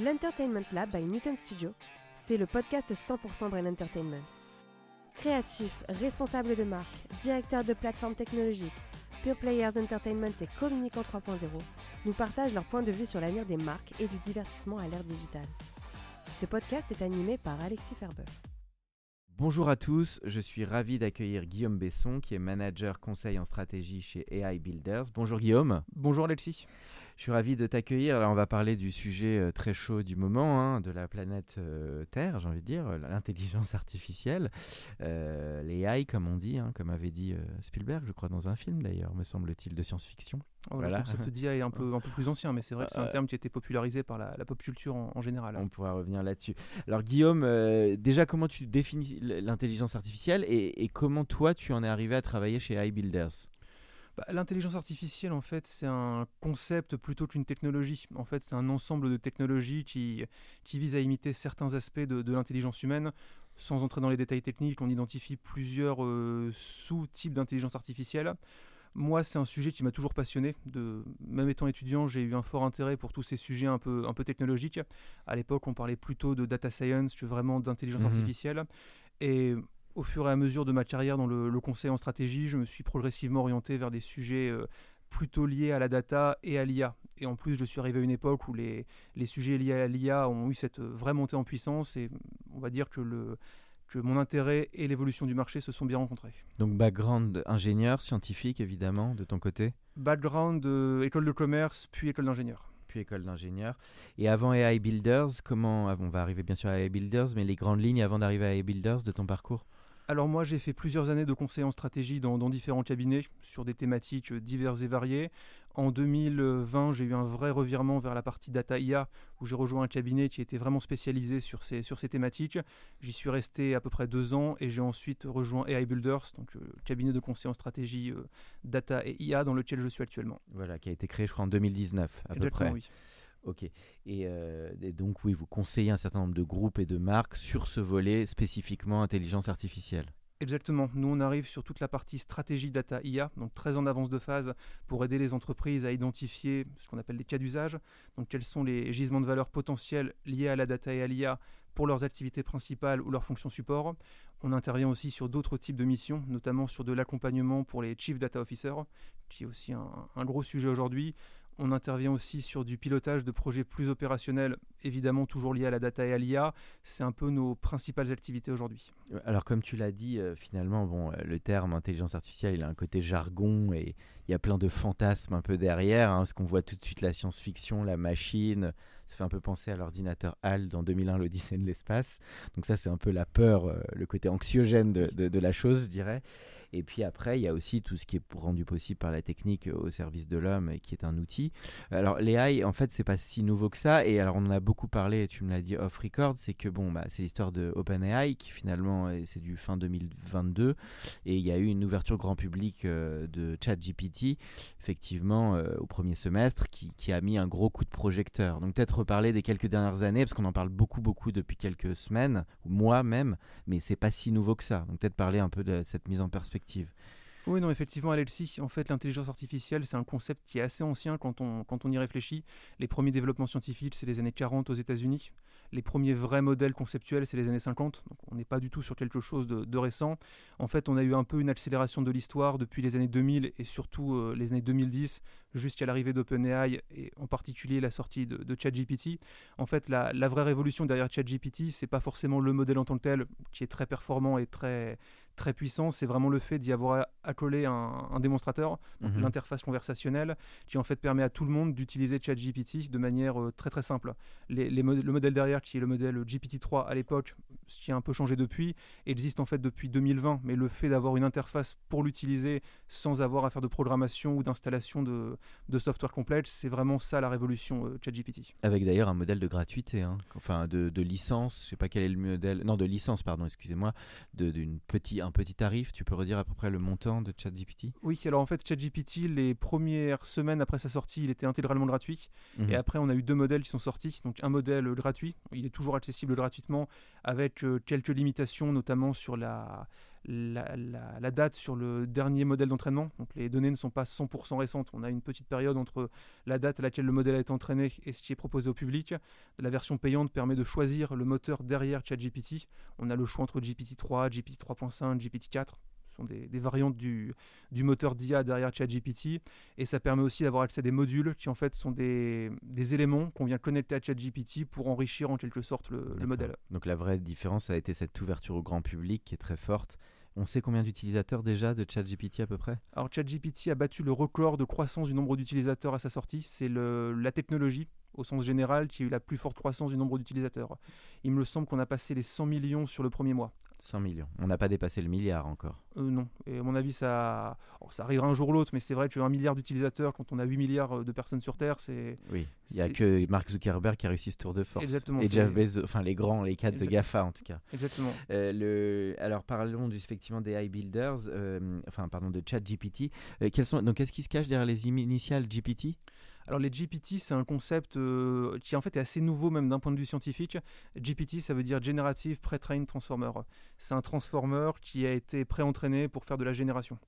L'Entertainment Lab by Newton Studio, c'est le podcast 100% Brain Entertainment. Créatifs, responsables de marque, directeurs de plateformes technologiques, Pure Players Entertainment et Communicant 3.0 nous partagent leur point de vue sur l'avenir des marques et du divertissement à l'ère digitale. Ce podcast est animé par Alexis Ferber. Bonjour à tous, je suis ravi d'accueillir Guillaume Besson qui est manager conseil en stratégie chez AI Builders. Bonjour Guillaume. Bonjour Alexis. Je suis ravi de t'accueillir. Alors, on va parler du sujet euh, très chaud du moment, hein, de la planète euh, Terre, j'ai envie de dire, l'intelligence artificielle, euh, les AI, comme on dit, hein, comme avait dit Spielberg, je crois, dans un film d'ailleurs, me semble-t-il, de science-fiction. Oh, voilà. Le concept d'IA est un peu, un peu plus ancien, mais c'est vrai que c'est un terme qui a été popularisé par la, pop culture en, général. On pourra revenir là-dessus. Alors, Guillaume, déjà, comment tu définis l'intelligence artificielle et, et, comment toi, tu en es arrivé à travailler chez AI Builders? Bah, l'intelligence artificielle, en fait, c'est un concept plutôt qu'une technologie. En fait, c'est un ensemble de technologies qui, qui vise à imiter certains aspects de, l'intelligence humaine. Sans entrer dans les détails techniques, on identifie plusieurs euh, sous-types d'intelligence artificielle. Moi, c'est un sujet qui m'a toujours passionné. De, même étant étudiant, j'ai eu un fort intérêt pour tous ces sujets un peu, un peu technologiques. À l'époque, on parlait plutôt de data science que vraiment d'intelligence mmh artificielle. Et au fur et à mesure de ma carrière dans le, conseil en stratégie, je me suis progressivement orienté vers des sujets euh, plutôt liés à la data et à l'IA. Et en plus, je suis arrivé à une époque où les, les sujets liés à l'IA ont eu cette vraie montée en puissance et on va dire que, le, que mon intérêt et l'évolution du marché se sont bien rencontrés. Donc background ingénieur, scientifique évidemment, de ton côté Background euh, école de commerce, puis école d'ingénieur puis école d'ingénieur. Et avant AI Builders, comment on va arriver bien sûr à AI Builders, mais les grandes lignes avant d'arriver à AI Builders de ton parcours? Alors moi, j'ai fait plusieurs années de conseil en stratégie dans, différents cabinets sur des thématiques diverses et variées. En 2020, j'ai eu un vrai revirement vers la partie data IA où j'ai rejoint un cabinet qui était vraiment spécialisé sur ces, sur ces thématiques. J'y suis resté à peu près deux ans et j'ai ensuite rejoint AI Builders, donc le euh, cabinet de conseil en stratégie euh, data et IA dans lequel je suis actuellement. Voilà, qui a été créé je crois en 2019 à peu près. oui. Ok. Euh, et, donc, oui, vous conseillez un certain nombre de groupes et de marques sur ce volet spécifiquement intelligence artificielle. Exactement. Nous, on arrive sur toute la partie stratégie data IA, donc très en avance de phase pour aider les entreprises à identifier ce qu'on appelle des cas d'usage. Donc, quels sont les gisements de valeur potentiels liés à la data et à l'IA pour leurs activités principales ou leurs fonctions support. On intervient aussi sur d'autres types de missions, notamment sur de l'accompagnement pour les Chief Data Officers, qui est aussi un gros sujet aujourd'hui. On intervient aussi sur du pilotage de projets plus opérationnels, évidemment toujours liés à la data et à l'IA. C'est un peu nos principales activités aujourd'hui. Alors comme tu l'as dit, euh, finalement, bon, euh, le terme intelligence artificielle, il a un côté jargon et il y a plein de fantasmes un peu derrière. Hein, parce qu'on voit tout de suite la science-fiction, la machine. Ça fait un peu penser à l'ordinateur HAL dans 2001, l'Odyssée de l'espace. Donc ça, c'est un peu la peur, euh, le côté anxiogène de, de la chose, je dirais. Et puis après, il y a aussi tout ce qui est rendu possible par la technique au service de l'homme qui est un outil. Alors l'AI, en fait, c'est pas si nouveau que ça. Et alors on en a beaucoup parlé, tu me l'as dit off record, c'est que bon, bah, c'est l'histoire de OpenAI qui finalement, c'est du fin 2022. Et il y a eu une ouverture grand public euh, de ChatGPT, effectivement, euh, au premier semestre, qui, qui, a mis un gros coup de projecteur. Donc peut-être reparler des quelques dernières années, parce qu'on en parle beaucoup, beaucoup depuis quelques semaines, mois même, mais c'est pas si nouveau que ça. Donc peut-être parler un peu de cette mise en perspective oui, non, effectivement, Alexis, en fait, l'intelligence artificielle, c'est un concept qui est assez ancien quand on, quand on y réfléchit. Les premiers développements scientifiques, c'est les années 40 aux États-Unis. Les premiers vrais modèles conceptuels, c'est les années 50. Donc, on n'est pas du tout sur quelque chose de, récent. En fait, on a eu un peu une accélération de l'histoire depuis les années 2000 et surtout euh, les années 2010 jusqu'à l'arrivée d'OpenAI et en particulier la sortie de, de ChatGPT. En fait, la, la vraie révolution derrière ChatGPT, c'est pas forcément le modèle en tant que tel qui est très performant et très très puissant, c'est vraiment le fait d'y avoir accolé un, un démonstrateur, Mhm. l'interface conversationnelle, qui en fait permet à tout le monde d'utiliser ChatGPT de manière euh, très très simple. Les, les mod- le modèle derrière, qui est le modèle GPT-3 à l'époque, ce qui a un peu changé depuis, existe en fait depuis 2020, mais le fait d'avoir une interface pour l'utiliser sans avoir à faire de programmation ou d'installation de, de software complexe, c'est vraiment ça la révolution euh, ChatGPT. Avec d'ailleurs un modèle de gratuité, hein. enfin de, de licence, je sais pas quel est le modèle, non de licence pardon, excusez-moi, d'une petit, un petit tarif, tu peux redire à peu près le montant de ChatGPT? Oui, alors en fait, ChatGPT, les premières semaines après sa sortie, il était intégralement gratuit. Mhm. Et après, on a eu deux modèles qui sont sortis. Donc, un modèle gratuit, il est toujours accessible gratuitement, avec euh, quelques limitations, notamment sur la, la, la- la date sur le dernier modèle d'entraînement. Donc, les données ne sont pas 100% récentes. On a une petite période entre la date à laquelle le modèle a été entraîné et ce qui est proposé au public. La version payante permet de choisir le moteur derrière ChatGPT. On a le choix entre GPT-3, GPT-3.5, GPT-4. Ce sont des, des variantes du, du moteur d'IA derrière ChatGPT. Et ça permet aussi d'avoir accès à des modules qui en fait sont des, des éléments qu'on vient connecter à ChatGPT pour enrichir en quelque sorte le, modèle. Donc la vraie différence, ça a été cette ouverture au grand public qui est très forte. On sait combien d'utilisateurs déjà de ChatGPT à peu près? Alors ChatGPT a battu le record de croissance du nombre d'utilisateurs à sa sortie. C'est la technologie au sens général qui a eu la plus forte croissance du nombre d'utilisateurs. Il me semble qu'on a passé les 100 millions sur le premier mois. 100 millions. On n'a pas dépassé le milliard encore. Euh, non, et à mon avis ça, alors, ça arrivera un jour ou l'autre, mais c'est vrai qu'un milliard d'utilisateurs quand on a 8 milliards de personnes sur Terre, c'est Oui. Il n'y a que Mark Zuckerberg qui a réussi ce tour de force. Exactement, Et Jeff Bezos, enfin les grands, les quatre de Exact- GAFA en tout cas. exactement. Euh, le... Alors parlons du, effectivement des high builders, euh, enfin pardon de ChatGPT. Euh, quels sont... Donc qu'est-ce qui se cache derrière les initiales GPT Alors les GPT, c'est un concept euh, qui en fait est assez nouveau même d'un point de vue scientifique. GPT, ça veut dire Generative Pre-trained Transformer. C'est un transformer qui a été pré-entraîné pour faire de la génération.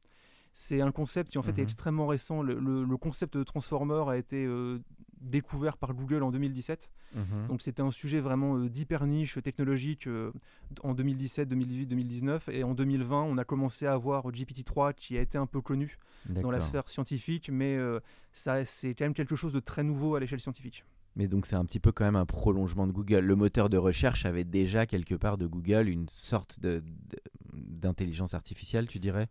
C'est un concept qui en fait Mhm. est extrêmement récent. Le, le- le concept de transformer a été euh, découvert par Google en 2017. Mhm. Donc c'était un sujet vraiment euh, d'hyper niche technologique euh, en 2017, 2018, 2019. Et en 2020, on a commencé à avoir GPT-3 qui a été un peu connu dans la sphère scientifique, mais euh, ça c'est quand même quelque chose de très nouveau à l'échelle scientifique. Mais donc c'est un petit peu quand même un prolongement de Google. Le moteur de recherche avait déjà quelque part de Google une sorte de- de- d'intelligence artificielle, tu dirais?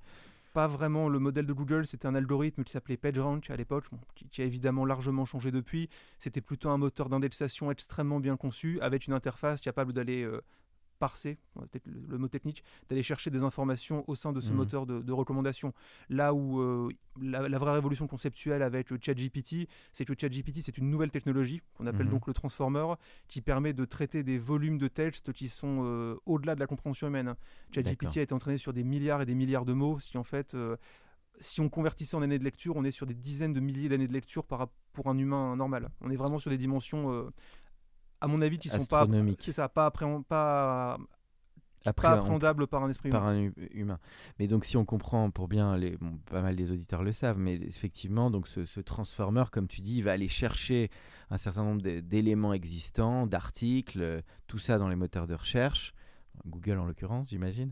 Pas vraiment le modèle de Google, c'était un algorithme qui s'appelait PageRank à l'époque, qui a évidemment largement changé depuis. C'était plutôt un moteur d'indexation extrêmement bien conçu, avec une interface capable d'aller euh, parser, euh, le, mot technique, d'aller chercher des informations au sein de ce Mhm. moteur de, de recommandation. Là où euh, la, la vraie révolution conceptuelle avec le ChatGPT, c'est que le ChatGPT, c'est une nouvelle technologie qu'on appelle Mhm. donc le transformer, qui permet de traiter des volumes de textes qui sont euh, au-delà de la compréhension humaine. ChatGPT a été entraîné sur des milliards et des milliards de mots, ce qui en fait, euh, si on convertissait en années de lecture, on est sur des dizaines de milliers d'années de lecture par, pour un humain normal. On est vraiment sur des dimensions, euh, à mon avis, qui sont pas, c'est ça, pas, appréhen- pas, Après, pas on- appréhendables par un esprit humain. un. Mais donc si on comprend pour bien, les, bon, pas mal des auditeurs le savent, mais effectivement, donc ce, ce transformer, comme tu dis, il va aller chercher un certain nombre d'é- d'éléments existants, d'articles, tout ça dans les moteurs de recherche, Google en l'occurrence, j'imagine,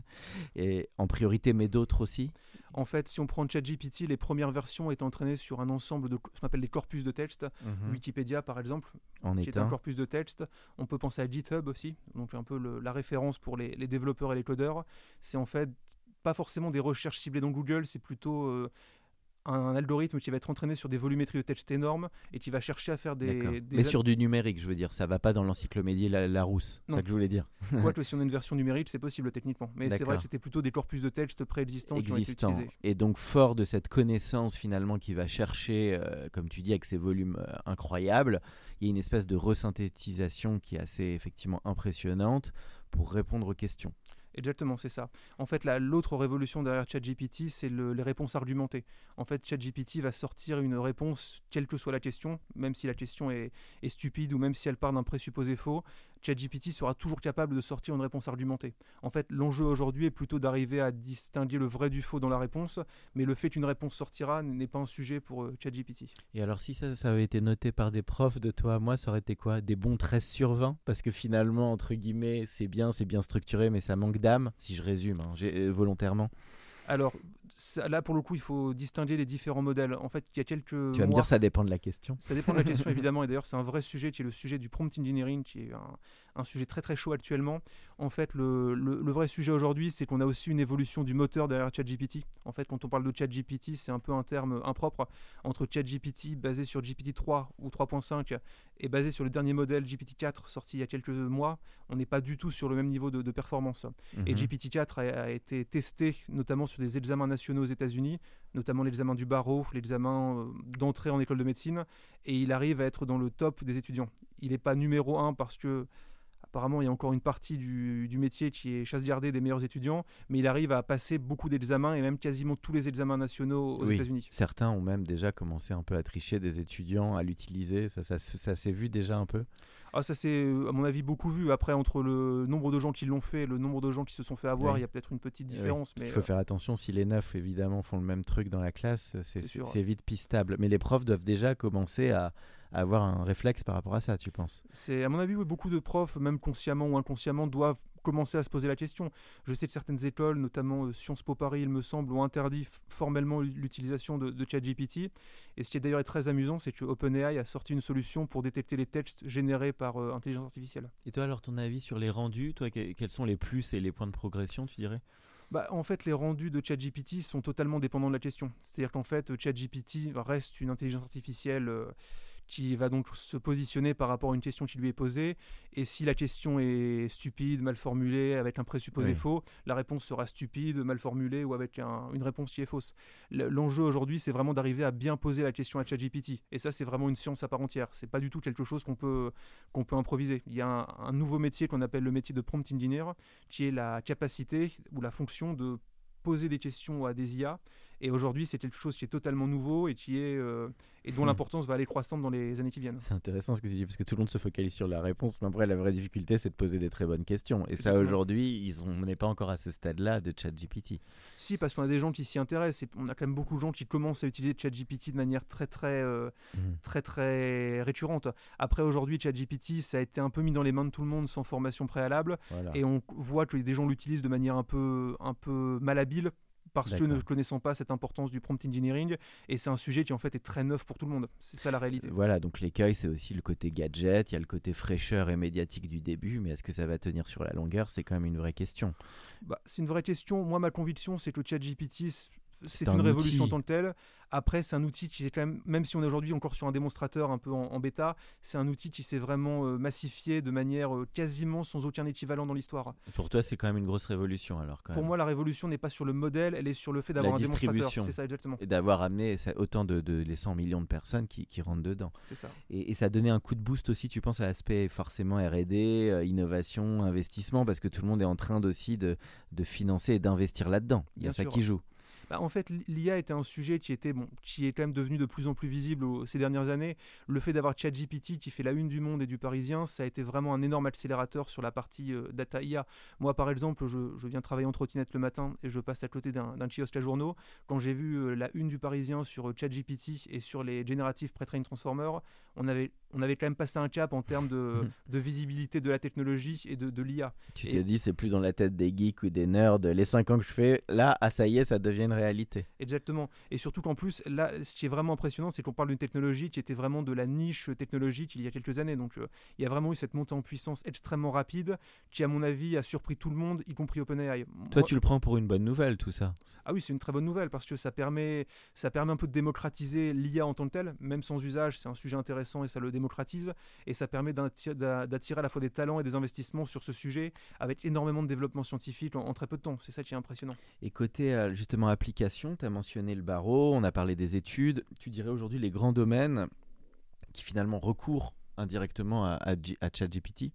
et en priorité, mais d'autres aussi. En fait, si on prend ChatGPT, les premières versions étaient entraînées sur un ensemble de ce qu'on appelle des corpus de texte. Wikipédia, par exemple, En qui est un corpus de texte. On peut penser à GitHub aussi, donc un peu le- la référence pour les, les développeurs et les codeurs. C'est en fait pas forcément des recherches ciblées dans Google, c'est plutôt euh, un, algorithme qui va être entraîné sur des volumétries de texte énormes et qui va chercher à faire des... des Mais sur du numérique, je veux dire, ça va pas dans l'encyclopédie la, Larousse, c'est ça que je voulais dire. Quoique si on a une version numérique, c'est possible techniquement. Mais c'est vrai que c'était plutôt des corpus de texte préexistants qui ont été existant. utilisés. Et donc fort de cette connaissance finalement qui va chercher, euh, comme tu dis, avec ces volumes euh, incroyables, il y a une espèce de resynthétisation qui est assez effectivement impressionnante pour répondre aux questions. Exactement, c'est ça. En fait, la- l'autre révolution derrière ChatGPT, c'est le- les réponses argumentées. En fait, ChatGPT va sortir une réponse, quelle que soit la question, même si la question est, est stupide ou même si elle part d'un présupposé faux. ChatGPT sera toujours capable de sortir une réponse argumentée. En fait, l'enjeu aujourd'hui est plutôt d'arriver à distinguer le vrai du faux dans la réponse, mais le fait qu'une réponse sortira n'est pas un sujet pour euh, ChatGPT. Et alors si ça, ça avait été noté par des profs de toi à moi, ça aurait été quoi? Des bons 13 sur 20 Parce que finalement, entre guillemets, c'est bien, c'est bien structuré, mais ça manque d'âme, si je résume hein, euh, volontairement. Alors, là, pour le coup, il faut distinguer les différents modèles. En fait, il y a quelques. Tu vas me dire, ça dépend de la question. Ça dépend de la question, évidemment. Et d'ailleurs, c'est un vrai sujet qui est le sujet du prompt engineering, qui est un, un sujet très très chaud actuellement. En fait, le, le, vrai sujet aujourd'hui, c'est qu'on a aussi une évolution du moteur derrière ChatGPT. En fait, quand on parle de ChatGPT, c'est un peu un terme impropre entre ChatGPT basé sur GPT 3 ou 3.5 et basé sur le dernier modèle GPT 4 sorti il y a quelques mois. On n'est pas du tout sur le même niveau de, performance. Et mhm. GPT 4 a, a, été testé notamment sur des examens nationaux aux États-Unis, notamment l'examen du barreau, l'examen euh, d'entrée en école de médecine, et il arrive à être dans le top des étudiants. Il n'est pas numéro 1 parce que Apparemment, il y a encore une partie du, métier qui est chasse gardée des meilleurs étudiants, mais il arrive à passer beaucoup d'examens et même quasiment tous les examens nationaux aux États-Unis. Certains ont même déjà commencé un peu à tricher des étudiants, à l'utiliser. Ça, ça, ça s'est vu déjà un peu? Ah, ça s'est, à mon avis, beaucoup vu. Après, entre le nombre de gens qui l'ont fait et le nombre de gens qui se sont fait avoir, il y a peut-être une petite différence. mais il faut euh, faire attention, si les neufs, évidemment, font le même truc dans la classe, c'est vite pistable. Mais les profs doivent déjà commencer à, avoir un réflexe par rapport à ça, tu penses? C'est à mon avis, oui, beaucoup de profs, même consciemment ou inconsciemment, doivent commencer à se poser la question. Je sais que certaines écoles, notamment euh, Sciences Po Paris, il me semble, ont interdit formellement l'utilisation de, de, ChatGPT. Et ce qui est d'ailleurs très amusant, c'est que OpenAI a sorti une solution pour détecter les textes générés par euh, intelligence artificielle. Et toi, alors, ton avis sur les rendus, toi, quels sont les plus et les points de progression, tu dirais? Bah, en fait, les rendus de ChatGPT sont totalement dépendants de la question. C'est-à-dire qu'en fait, ChatGPT reste une intelligence artificielle euh, qui va donc se positionner par rapport à une question qui lui est posée. Et si la question est stupide, mal formulée, avec un présupposé faux, la réponse sera stupide, mal formulée ou avec une réponse qui est fausse. L'enjeu aujourd'hui, c'est vraiment d'arriver à bien poser la question à ChatGPT. Et ça, c'est vraiment une science à part entière. C'est pas du tout quelque chose qu'on peut, qu'on peut improviser. Il y a un, un nouveau métier qu'on appelle le métier de prompt engineer, qui est la capacité ou la fonction de poser des questions à des IA et aujourd'hui, c'est quelque chose qui est totalement nouveau et qui est euh, et dont hmm. l'importance va aller croissante dans les années qui viennent. C'est intéressant ce que tu dis parce que tout le monde se focalise sur la réponse, mais après la vraie difficulté, c'est de poser des très bonnes questions. Et ça, aujourd'hui, on n'est pas encore à ce stade-là de ChatGPT. Si, parce qu'on a des gens qui s'y intéressent. Et on a quand même beaucoup de gens qui commencent à utiliser ChatGPT de manière très très euh, hmm. très très récurrente. Après, aujourd'hui, ChatGPT, ça a été un peu mis dans les mains de tout le monde sans formation préalable, et on voit que des gens l'utilisent de manière un peu un peu malhabile parce que ne connaissons pas cette importance du prompt engineering et c'est un sujet qui en fait est très neuf pour tout le monde. C'est ça la réalité. Voilà, donc l'écueil c'est aussi le côté gadget, il y a le côté fraîcheur et médiatique du début, mais est-ce que ça va tenir sur la longueur? C'est quand même une vraie question. Bah, c'est une vraie question. Moi ma conviction c'est que ChatGPT c'est une révolution en tant que telle. Après, c'est un outil qui est quand même, même si on est aujourd'hui encore sur un démonstrateur un peu en, bêta, c'est un outil qui s'est vraiment euh, massifié de manière euh, quasiment sans aucun équivalent dans l'histoire. Pour toi, c'est quand même une grosse révolution alors. Pour moi, la révolution n'est pas sur le modèle, elle est sur le fait d'avoir un démonstrateur. C'est ça exactement. Et d'avoir amené autant de, les 100 millions de personnes qui, rentrent dedans. C'est ça. Et, ça a donné un coup de boost aussi, tu penses, à l'aspect forcément R&D, euh, innovation, investissement, parce que tout le monde est en train aussi de, de financer et d'investir là-dedans. Il y a ça qui joue. Bah, en fait, l'IA était un sujet qui, était, bon, qui est quand même devenu de plus en plus visible ces dernières années. Le fait d'avoir ChatGPT qui fait la une du monde et du Parisien, ça a été vraiment un énorme accélérateur sur la partie euh, data IA. Moi, par exemple, je, viens travailler en trottinette le matin et je passe à côté d'un kiosque à journaux. Quand j'ai vu euh, la une du Parisien sur euh, ChatGPT et sur les Generative Pre-trained Transformers, on avait, on avait quand même passé un cap en termes de, de visibilité de la technologie et de, de l'IA. Tu t'es dit, c'est plus dans la tête des geeks ou des nerds. Les 5 ans que je fais, là, ah, ça y est, ça devient une réalité. Exactement. Et surtout qu'en plus, là, ce qui est vraiment impressionnant, c'est qu'on parle d'une technologie qui était vraiment de la niche technologique il y a quelques années. Donc, euh, il y a vraiment eu cette montée en puissance extrêmement rapide qui, à mon avis, a surpris tout le monde, y compris OpenAI. Toi, tu le prends pour une bonne nouvelle, tout ça Ah oui, c'est une très bonne nouvelle parce que ça permet, ça permet un peu de démocratiser l'IA en tant que telle, même sans usage. C'est un sujet intéressant et ça le démocratise. Et ça permet d'attirer à la fois des talents et des investissements sur ce sujet avec énormément de développement scientifique en, très peu de temps. C'est ça qui est impressionnant. Et côté euh, justement application, tu as mentionné le barreau, on a parlé des études. Tu dirais aujourd'hui les grands domaines qui finalement recourent indirectement à, à, ChatGPT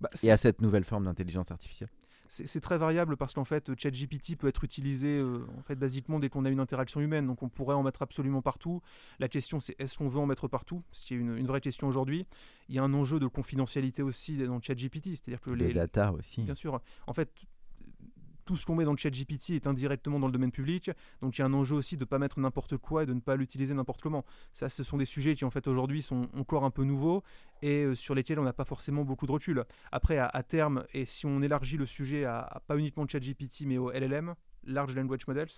bah, et à cette nouvelle forme d'intelligence artificielle? C'est très variable parce qu'en fait, ChatGPT peut être utilisé euh, en fait basiquement dès qu'on a une interaction humaine. Donc on pourrait en mettre absolument partout. La question c'est est-ce qu'on veut en mettre partout? Ce qui est une, vraie question aujourd'hui. Il y a un enjeu de confidentialité aussi dans ChatGPT, c'est-à-dire que les data aussi. Bien sûr. En fait, tout ce qu'on met dans le chat GPT est indirectement dans le domaine public. Donc il y a un enjeu aussi de ne pas mettre n'importe quoi et de ne pas l'utiliser n'importe comment. Ça, ce sont des sujets qui en fait aujourd'hui sont encore un peu nouveaux et euh, sur lesquels on n'a pas forcément beaucoup de recul. Après, à, terme, et si on élargit le sujet à, pas uniquement le chat GPT mais au LLM, Large Language Models,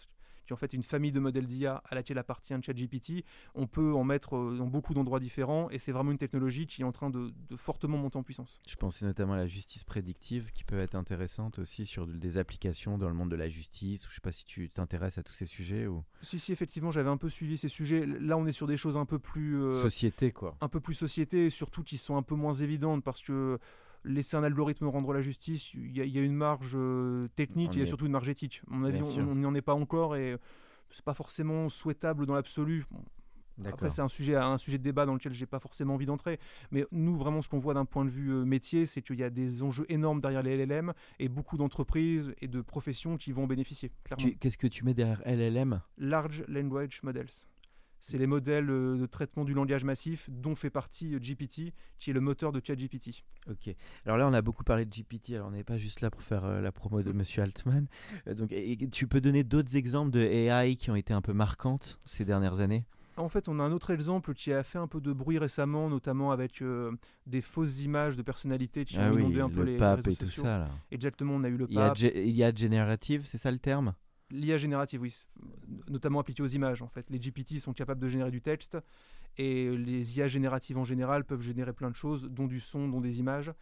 qui est en fait une famille de modèles d'IA à laquelle appartient ChatGPT. On peut en mettre euh, dans beaucoup d'endroits différents et c'est vraiment une technologie qui est en train de, fortement monter en puissance. Je pensais notamment à la justice prédictive qui peut être intéressante aussi sur des applications dans le monde de la justice. Je ne sais pas si tu t'intéresses à tous ces sujets ou. Si si effectivement j'avais un peu suivi ces sujets. Là on est sur des choses un peu plus euh, société quoi. Un peu plus société, surtout qui sont un peu moins évidentes parce que laisser un algorithme rendre la justice, il y, a une marge euh, technique, il y a surtout une marge éthique. À mon avis, on n'y en est pas encore et c'est pas forcément souhaitable dans l'absolu. après, c'est un sujet, un sujet de débat dans lequel j'ai pas forcément envie d'entrer. Mais nous, vraiment, ce qu'on voit d'un point de vue euh, métier, c'est qu'il y a des enjeux énormes derrière les LLM et beaucoup d'entreprises et de professions qui vont bénéficier. Qu'est-ce que tu mets derrière LLM Large Language Models c'est les modèles euh, de traitement du langage massif dont fait partie euh, GPT, qui est le moteur de ChatGPT. Ok. Alors là, on a beaucoup parlé de GPT. Alors on n'est pas juste là pour faire euh, la promo de Monsieur Altman. donc, tu peux donner d'autres exemples de AI qui ont été un peu marquantes ces dernières années? En fait, on a un autre exemple qui a fait un peu de bruit récemment, notamment avec des fausses images de personnalités qui ah ont inondé un peu le les, pape et tout ça. Là. Exactement, on a eu le pape. Il y a, générative, c'est ça le terme? L'IA générative, oui, notamment appliquée aux images. En fait, les GPT sont capables de générer du texte et les IA génératives en général peuvent générer plein de choses, dont du son, dont des images.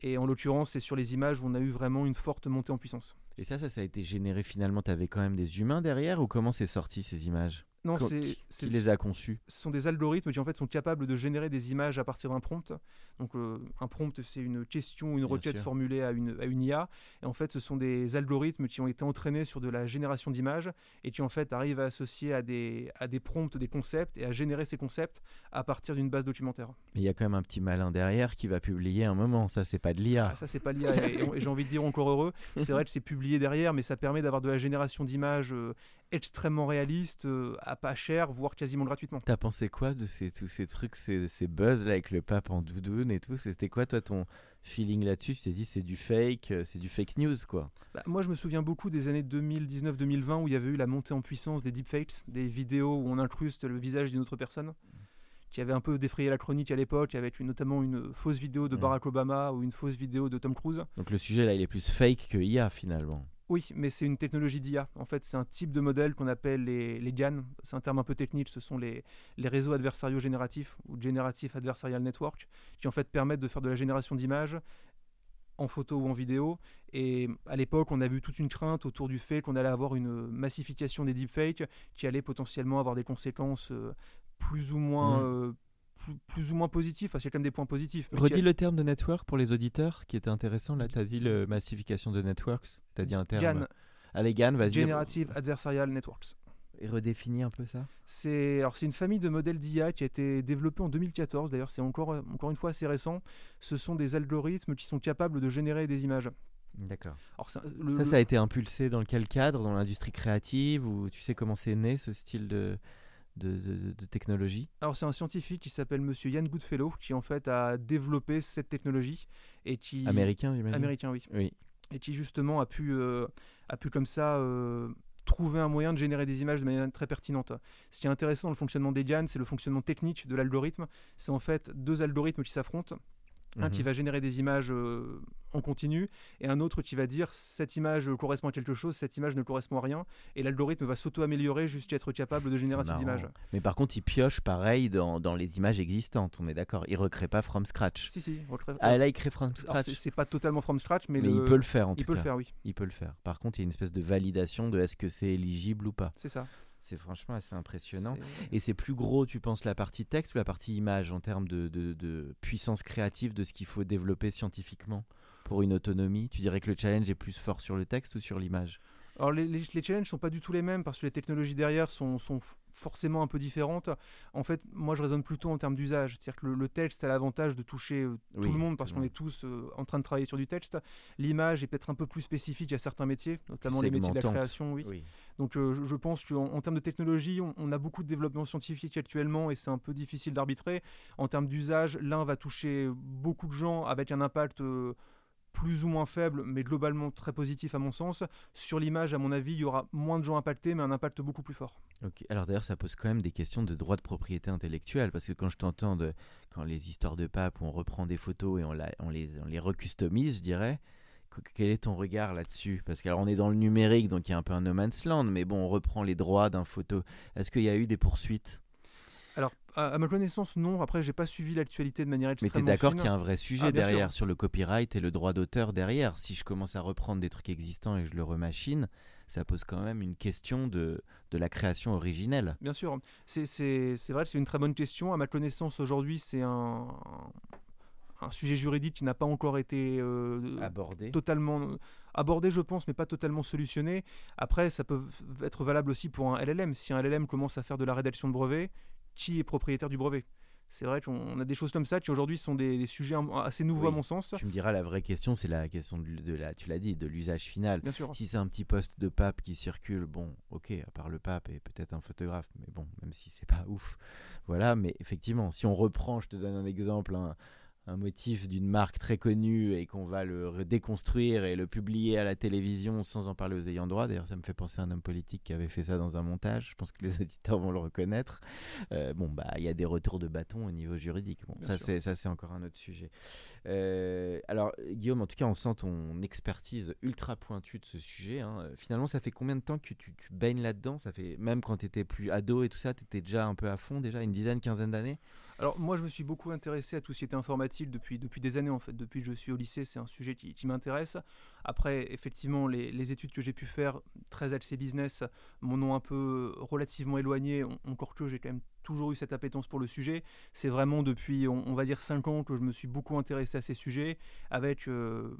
Et en l'occurrence, c'est sur les images où on a eu vraiment une forte montée en puissance. Et ça, ça, ça a été généré finalement. Tu avais quand même des humains derrière ou comment c'est sorti ces images? Non, c'est qui les a conçus? Ce sont des algorithmes qui en fait sont capables de générer des images à partir d'un prompt. Donc euh, un prompt, c'est une question, une requête formulée à une, à une IA. Et en fait, ce sont des algorithmes qui ont été entraînés sur de la génération d'images et qui en fait arrivent à associer à des, à des prompts des concepts et à générer ces concepts à partir d'une base documentaire. Mais il y a quand même un petit malin derrière qui va publier un moment. Ça, c'est pas de l'IA. Ah, ça, c'est pas de l'IA. et, j'ai envie de dire encore heureux. C'est vrai que c'est publié derrière, mais ça permet d'avoir de la génération d'images euh, extrêmement réaliste, euh, à pas cher, voire quasiment gratuitement. T'as pensé quoi de ces, tous ces trucs, ces, ces buzz là avec le pape en doudoune et tout? C'était quoi toi ton feeling là-dessus? Tu t'es dit c'est du fake, euh, c'est du fake news quoi bah, Moi je me souviens beaucoup des années 2019-2020 où il y avait eu la montée en puissance des deepfakes, des vidéos où on incruste le visage d'une autre personne qui avait un peu défrayé la chronique à l'époque, avec notamment une fausse vidéo de Barack Obama ou une fausse vidéo de Tom Cruise. Donc le sujet là, il est plus fake que IA finalement. Oui, mais c'est une technologie d'IA. En fait, c'est un type de modèle qu'on appelle les, les GAN. C'est un terme un peu technique. Ce sont les, les réseaux adversariaux génératifs ou Generative Adversarial Network qui en fait permettent de faire de la génération d'images en photo ou en vidéo. Et à l'époque, on a vu toute une crainte autour du fait qu'on allait avoir une massification des deepfakes qui allait potentiellement avoir des conséquences euh, plus ou moins mmh. euh, plus, ou moins positif, parce qu'il y a quand même des points positifs. Redis le terme de network pour les auditeurs qui était intéressant. Là, tu as dit le massification de networks. Tu as dit un terme. GAN. Allez, GAN, vas-y. Generative Adversarial Networks. Et redéfinis un peu ça C'est alors c'est une famille de modèles d'IA qui a été développée en 2014. D'ailleurs, c'est encore encore une fois assez récent. Ce sont des algorithmes qui sont capables de générer des images. D'accord. Ça, ça, ça a été impulsé dans quel cadre? Dans l'industrie créative? Ou tu sais comment c'est né ce style de de, technologie Alors c'est un scientifique qui s'appelle Monsieur Yann Goodfellow qui en fait a développé cette technologie et qui américain j'imagine. Américain oui. Oui. Et qui justement a pu euh, a pu comme ça euh, trouver un moyen de générer des images de manière très pertinente. Ce qui est intéressant dans le fonctionnement des GAN, c'est le fonctionnement technique de l'algorithme. C'est en fait deux algorithmes qui s'affrontent un qui mhm. va générer des images euh, en continu et un autre qui va dire cette image correspond à quelque chose, cette image ne correspond à rien et l'algorithme va s'auto-améliorer jusqu'à être capable de générer cette image. Mais par contre, il pioche pareil dans, dans les images existantes, on est d'accord. Il recrée pas from scratch. Si, si. Ah, là, il crée from scratch. C'est pas totalement from scratch, mais, il peut le faire en il tout cas. Il peut le faire, oui. Il peut le faire. Par contre, il y a une espèce de validation de est-ce que c'est éligible ou pas. C'est ça. C'est franchement assez impressionnant. Et c'est plus gros, tu penses, la partie texte ou la partie image en termes de, de, puissance créative de ce qu'il faut développer scientifiquement pour une autonomie? Tu dirais que le challenge est plus fort sur le texte ou sur l'image? Alors les, les, les, challenges sont pas du tout les mêmes parce que les technologies derrière sont, sont forcément un peu différentes. En fait, moi je raisonne plutôt en termes d'usage. C'est-à-dire que le, texte a l'avantage de toucher euh, tout le monde parce qu'on est tous euh, en train de travailler sur du texte. L'image est peut-être un peu plus spécifique à certains métiers, notamment les métiers de la création. Oui. Donc euh, je, pense qu'en en termes de technologie, on, a beaucoup de développement scientifique actuellement et c'est un peu difficile d'arbitrer. En termes d'usage, l'un va toucher beaucoup de gens avec un impact plus ou moins faible, mais globalement très positif à mon sens. Sur l'image, à mon avis, il y aura moins de gens impactés, mais un impact beaucoup plus fort. Ok. Alors d'ailleurs, ça pose quand même des questions de droit de propriété intellectuelle, parce que quand je t'entends, quand les histoires de pape, où on reprend des photos et on les recustomise, je dirais, quel est ton regard là-dessus? Parce qu'on est dans le numérique, donc il y a un peu un no man's land, mais bon, on reprend les droits d'un photo. Est-ce qu'il y a eu des poursuites? Alors, à, ma connaissance, non. Après, j'ai pas suivi l'actualité de manière extrêmement Mais tu es d'accord qu'il y a un vrai sujet ah, derrière sur le copyright et le droit d'auteur derrière. Si je commence à reprendre des trucs existants et que je le remachine, ça pose quand même une question de, de la création originelle. Bien sûr. C'est vrai, c'est une très bonne question. À ma connaissance, aujourd'hui, c'est un, un sujet juridique qui n'a pas encore été euh, abordé. totalement abordé, je pense, mais pas totalement solutionné. Après, ça peut être valable aussi pour un LLM. Si un LLM commence à faire de la rédaction de brevets, qui est propriétaire du brevet c'est vrai qu'on a des choses comme ça qui aujourd'hui sont des, sujets assez nouveaux à mon sens. Tu me diras la vraie question, c'est la question de, la, tu l'as dit, de l'usage final. Bien sûr. Si c'est un petit poste de pape qui circule, bon, ok, à part le pape et peut-être un photographe, mais bon, même si c'est pas ouf, voilà. Mais effectivement, si on reprend, je te donne un exemple, un, un motif d'une marque très connue et qu'on va le déconstruire et le publier à la télévision sans en parler aux ayants droit. D'ailleurs, ça me fait penser à un homme politique qui avait fait ça dans un montage. Je pense que les auditeurs vont le reconnaître. Euh, bon, bah, il y a des retours de bâton au niveau juridique. Bon, ça c'est ça c'est encore un autre sujet. Euh, alors, Guillaume, en tout cas, on sent ton expertise ultra pointue de ce sujet. Hein. Finalement, ça fait combien de temps que tu, tu baignes là-dedans? Ça fait même quand tu étais plus ado et tout ça, tu étais déjà un peu à fond déjà, une dizaine, quinzaine d'années? Alors moi je me suis beaucoup intéressé à tout ce qui était informatique depuis, depuis des années en fait. Depuis que je suis au lycée c'est un sujet qui, m'intéresse. Après effectivement les, études que j'ai pu faire, très axées business, m'en ont un peu relativement éloigné. Encore que j'ai quand même toujours eu cette appétence pour le sujet. C'est vraiment depuis on, va dire 5 ans que je me suis beaucoup intéressé à ces sujets avec euh,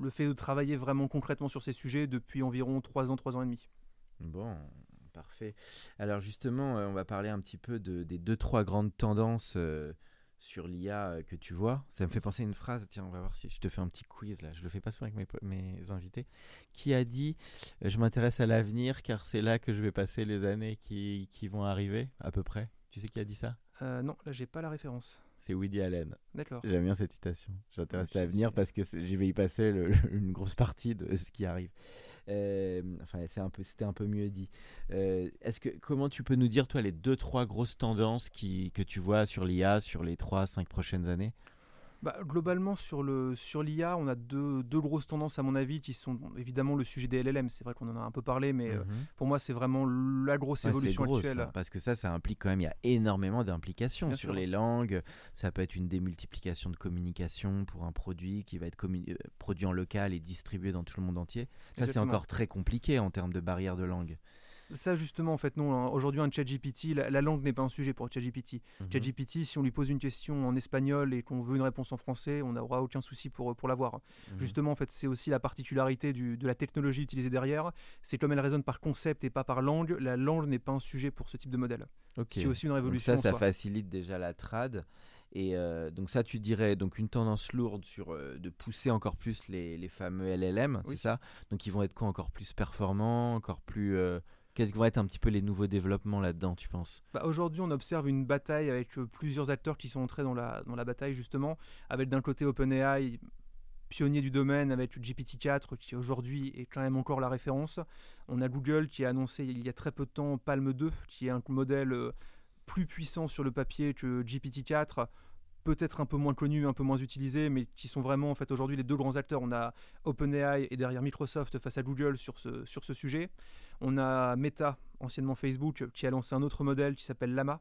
le fait de travailler vraiment concrètement sur ces sujets depuis environ 3 ans, 3 ans et demi. Bon, Parfait. Alors justement, euh, on va parler un petit peu de, des deux, trois grandes tendances euh, sur l'IA euh, que tu vois. Ça me fait penser à une phrase, tiens, on va voir si je te fais un petit quiz là. Je le fais pas souvent avec mes, mes invités. Qui a dit Je m'intéresse à l'avenir car c'est là que je vais passer les années qui, qui, vont arriver, à peu près Tu sais qui a dit ça? Non, là j'ai pas la référence. C'est Woody Allen. D'accord. J'aime bien cette citation. J'intéresse à l'avenir parce que j'y vais y passer une grosse partie de ce qui arrive. Euh, enfin, c'est un peu, c'était un peu mieux dit. Euh, est-ce que, comment tu peux nous dire, toi, les deux, trois grosses tendances qui, que tu vois sur l'IA sur les trois, cinq prochaines années? Bah, globalement, sur l'IA, sur on a deux, deux, grosses tendances, à mon avis, qui sont évidemment le sujet des LLM. C'est vrai qu'on en a un peu parlé, mais euh, mhm. pour moi, c'est vraiment la grosse évolution actuelle. parce que ça, ça implique quand même, il y a énormément d'implications sur les langues. Ça peut être une démultiplication de communication pour un produit qui va être euh, produit en local et distribué dans tout le monde entier. Ça, c'est encore très compliqué en termes de barrières de langue. Ça, justement, en fait, non. Hein. Aujourd'hui, un ChatGPT, la, la langue n'est pas un sujet pour ChatGPT. Mhm. ChatGPT, si on lui pose une question en espagnol et qu'on veut une réponse en français, on n'aura aucun souci pour, pour l'avoir. Mhm. Justement, en fait, c'est aussi la particularité du, de la technologie utilisée derrière. C'est comme elle raisonne par concept et pas par langue. La langue n'est pas un sujet pour ce type de modèle. C'est aussi une révolution. ça, ça facilite déjà la trad. Et euh, donc ça, tu dirais donc une tendance lourde sur euh, de pousser encore plus les, les fameux LLM, c'est ça? Donc ils vont être quoi Encore plus performants, encore plus euh, quels vont être un petit peu les nouveaux développements là-dedans, tu penses? Bah Aujourd'hui, on observe une bataille avec euh, plusieurs acteurs qui sont entrés dans la, dans la bataille, justement, avec d'un côté OpenAI, pionnier du domaine, avec GPT-4, qui aujourd'hui est quand même encore la référence. On a Google qui a annoncé il y a très peu de temps Palm 2, qui est un modèle euh, plus puissant sur le papier que GPT-4 peut-être un peu moins connus, un peu moins utilisés, mais qui sont vraiment en fait aujourd'hui les deux grands acteurs. On a OpenAI et derrière Microsoft face à Google sur ce, sur ce sujet. On a Meta, anciennement Facebook, qui a lancé un autre modèle qui s'appelle Lama,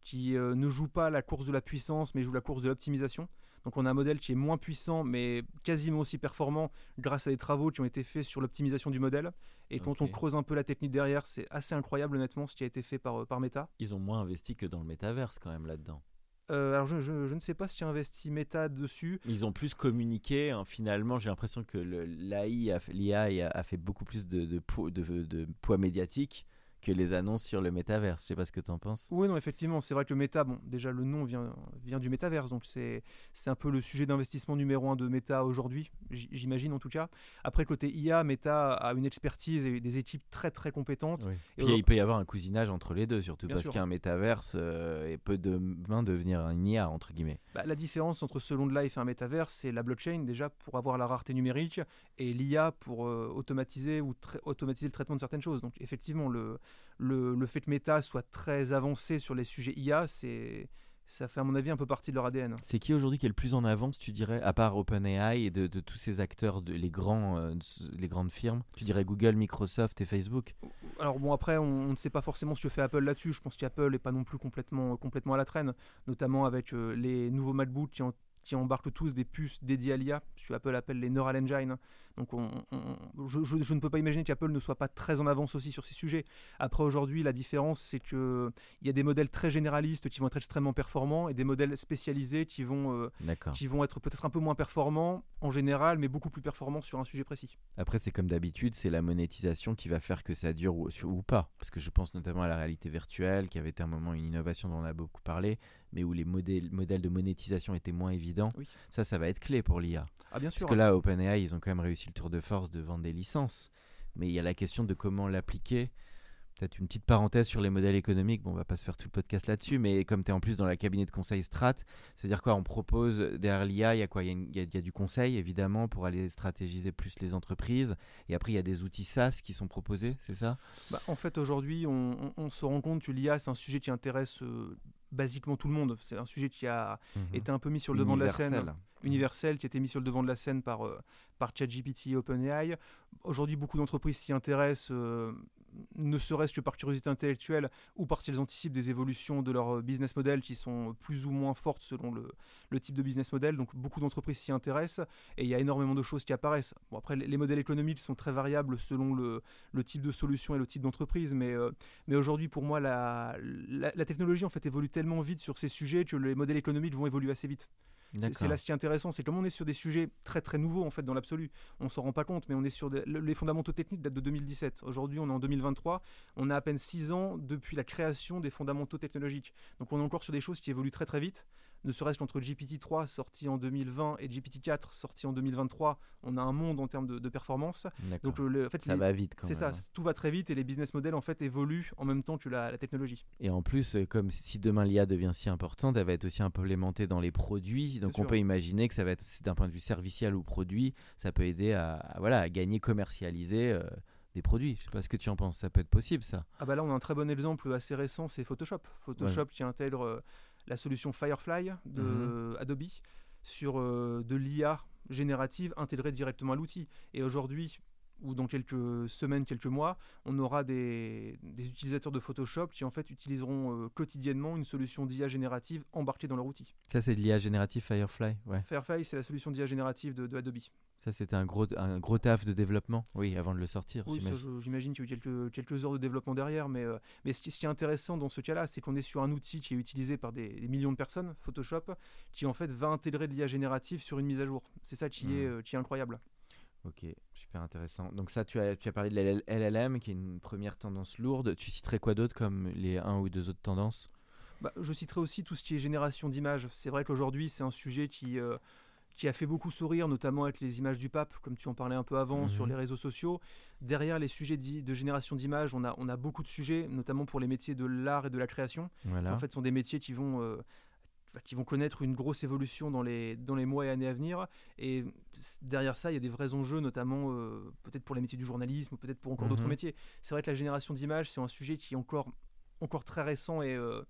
qui euh, ne joue pas la course de la puissance, mais joue la course de l'optimisation. Donc on a un modèle qui est moins puissant, mais quasiment aussi performant grâce à des travaux qui ont été faits sur l'optimisation du modèle. Et quand on creuse un peu la technique derrière, c'est assez incroyable honnêtement ce qui a été fait par, euh, par Meta. Ils ont moins investi que dans le métaverse quand même là-dedans. Euh, alors je, je, ne sais pas si investi Meta dessus. Ils ont plus communiqué. Hein. finalement, j'ai l'impression que l'IA a, a, fait beaucoup plus de poids médiatique que les annonces sur le métaverse. Je sais pas ce que tu en penses. Oui, non, effectivement, c'est vrai que le méta, bon, déjà le nom vient, vient du métaverse, donc c'est un peu le sujet d'investissement numéro un de Meta aujourd'hui, j'imagine en tout cas. Après, côté IA, Meta a une expertise et des équipes très très compétentes. Et Puis il peut y avoir un cousinage entre les deux, surtout parce qu'un métaverse euh, peut demain devenir un IA, entre guillemets. Bah, la différence entre Second Life et un métaverse, c'est la blockchain déjà pour avoir la rareté numérique et l'IA pour euh, automatiser ou automatiser le traitement de certaines choses. Donc effectivement, le, le, le, fait que Meta soit très avancé sur les sujets IA, c'est ça fait à mon avis un peu partie de leur ADN. C'est qui aujourd'hui qui est le plus en avance, tu dirais, à part OpenAI et de, de tous ces acteurs, de, les, grands, euh, les grandes firmes? Tu dirais Google, Microsoft et Facebook? Alors bon, après, on, ne sait pas forcément ce que fait Apple là-dessus. Je pense qu'Apple n'est pas non plus complètement, complètement à la traîne, notamment avec euh, les nouveaux MacBooks qui, qui embarquent tous des puces dédiées à l'IA, ce que Apple appelle les Neural Engine. Donc je, ne peux pas imaginer qu'Apple ne soit pas très en avance aussi sur ces sujets. Après aujourd'hui, la différence, c'est qu'il y a des modèles très généralistes qui vont être extrêmement performants et des modèles spécialisés qui vont, euh, qui vont être peut-être un peu moins performants en général, mais beaucoup plus performants sur un sujet précis. Après, c'est comme d'habitude, c'est la monétisation qui va faire que ça dure ou, ou pas. Parce que je pense notamment à la réalité virtuelle, qui avait été un moment une innovation dont on a beaucoup parlé, mais où les modèles, modèles de monétisation étaient moins évidents. Ça, ça va être clé pour l'IA. Ah, bien sûr. Parce que là, OpenAI, ils ont quand même réussi le tour de force de vendre des licences. Mais il y a la question de comment l'appliquer. Peut-être une petite parenthèse sur les modèles économiques. Bon, on va pas se faire tout le podcast là-dessus, mais comme tu es en plus dans la cabinet de conseil Strat, c'est-à-dire quoi On propose derrière l'IA, il y a quoi il y, a du conseil évidemment pour aller stratégiser plus les entreprises. Et après, il y a des outils SaaS qui sont proposés, c'est ça? Bah, En fait, aujourd'hui, on, se rend compte que l'IA, c'est un sujet qui intéresse euh, basiquement tout le monde. C'est un sujet qui a mhm. été un peu mis sur le devant de la scène, universel, qui a été mis sur le devant de la scène par, euh, par ChatGPT et OpenAI. Aujourd'hui, beaucoup d'entreprises s'y intéressent, euh, ne serait-ce que par curiosité intellectuelle ou parce qu'elles anticipent des évolutions de leur business model qui sont plus ou moins fortes selon le, type de business model. Donc, beaucoup d'entreprises s'y intéressent et il y a énormément de choses qui apparaissent. Bon, après, les modèles économiques sont très variables selon le, type de solution et le type d'entreprise, mais, euh, mais aujourd'hui, pour moi, la, la technologie en fait évolue tellement vite sur ces sujets que les modèles économiques vont évoluer assez vite. C'est là ce qui est intéressant, c'est comme on est sur des sujets très très nouveaux en fait dans l'absolu. On s'en rend pas compte, mais on est sur les fondamentaux techniques datent de 2017. Aujourd'hui, on est en 2023. On a à peine 6 ans depuis la création des fondamentaux technologiques. Donc on est encore sur des choses qui évoluent très très vite ne serait-ce qu'entre GPT-3 sorti en 2020 et GPT-4 sorti en 2023, on a un monde en termes de, performance. Donc en fait, ça va vite. C'est ça, hein. tout va très vite et les business models en fait évoluent en même temps que la, technologie. Et en plus, euh, comme si demain l'IA devient si importante, elle va être aussi implémentée dans les produits. Donc on peut imaginer que ça va être d'un point de vue serviciel ou produit, ça peut aider à, voilà à gagner, commercialiser. Euh, des produits. Je sais pas ce que tu en penses, ça peut être possible ça. Ah bah là on a un très bon exemple assez récent, c'est Photoshop. Photoshop qui intègre euh, la solution Firefly de mhm. Adobe sur euh, de l'IA générative intégrée directement à l'outil. Et aujourd'hui, ou dans quelques semaines, quelques mois, on aura des, utilisateurs de Photoshop qui en fait utiliseront euh, quotidiennement une solution d'IA générative embarquée dans leur outil. Ça c'est de l'IA générative Firefly ouais. Firefly c'est la solution d'IA générative de, Adobe. Ça c'était un gros, un gros taf de développement, oui, avant de le sortir. Oui, j'imagine qu'il y a eu quelques, quelques heures de développement derrière, mais, euh, mais ce, qui, est intéressant dans ce cas-là, c'est qu'on est sur un outil qui est utilisé par des, millions de personnes, Photoshop, qui en fait va intégrer de l'IA générative sur une mise à jour. C'est ça qui, mmh. euh, qui est incroyable. Ok, super intéressant. Donc ça, tu as, tu as parlé de la LLM, qui est une première tendance lourde. Tu citerais quoi d'autre comme les un ou deux autres tendances? Bah, Je citerai aussi tout ce qui est génération d'images. C'est vrai qu'aujourd'hui, c'est un sujet qui, euh, qui a fait beaucoup sourire, notamment avec les images du pape, comme tu en parlais un peu avant, sur mhm. les réseaux sociaux. Derrière les sujets de génération d'images, on a, on a beaucoup de sujets, notamment pour les métiers de l'art et de la création. en fait, ce sont des métiers qui vont... Euh, qui vont connaître une grosse évolution dans les, dans les mois et années à venir. Et derrière ça, il y a des vrais enjeux, notamment euh, peut-être pour les métiers du journalisme, peut-être pour encore d'autres mhm. métiers. C'est vrai que la génération d'images, c'est un sujet qui est encore, encore très récent et euh,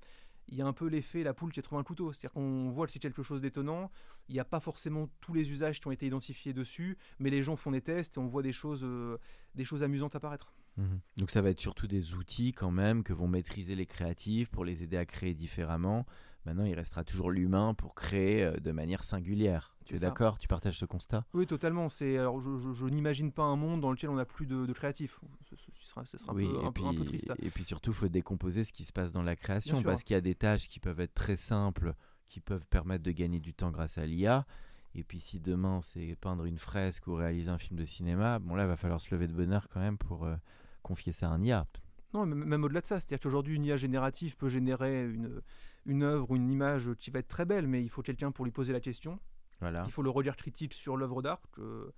il y a un peu l'effet la poule qui a trouvé un couteau. C'est-à-dire qu'on voit que c'est quelque chose d'étonnant. Il n'y a pas forcément tous les usages qui ont été identifiés dessus, mais les gens font des tests et on voit des choses, euh, des choses amusantes apparaître. Mhm. Donc ça va être surtout des outils quand même que vont maîtriser les créatifs pour les aider à créer différemment. Maintenant, il restera toujours l'humain pour créer euh, de manière singulière. Tu es d'accord? Tu partages ce constat? Oui, totalement. C'est alors je, n'imagine pas un monde dans lequel on n'a plus de, créatifs. Ce, sera, un, peu, triste. Et puis surtout, il faut décomposer ce qui se passe dans la création parce qu'il y a des tâches qui peuvent être très simples, qui peuvent permettre de gagner du temps grâce à l'IA. Et puis si demain c'est peindre une fresque ou réaliser un film de cinéma, bon là, il va falloir se lever de bonheur quand même pour euh, confier ça à un IA. Non, même au-delà de ça, c'est-à-dire qu'aujourd'hui, une IA générative peut générer une, une œuvre ou une image qui va être très belle, mais il faut quelqu'un pour lui poser la question. Voilà. Il faut le regard critique sur l'œuvre d'art que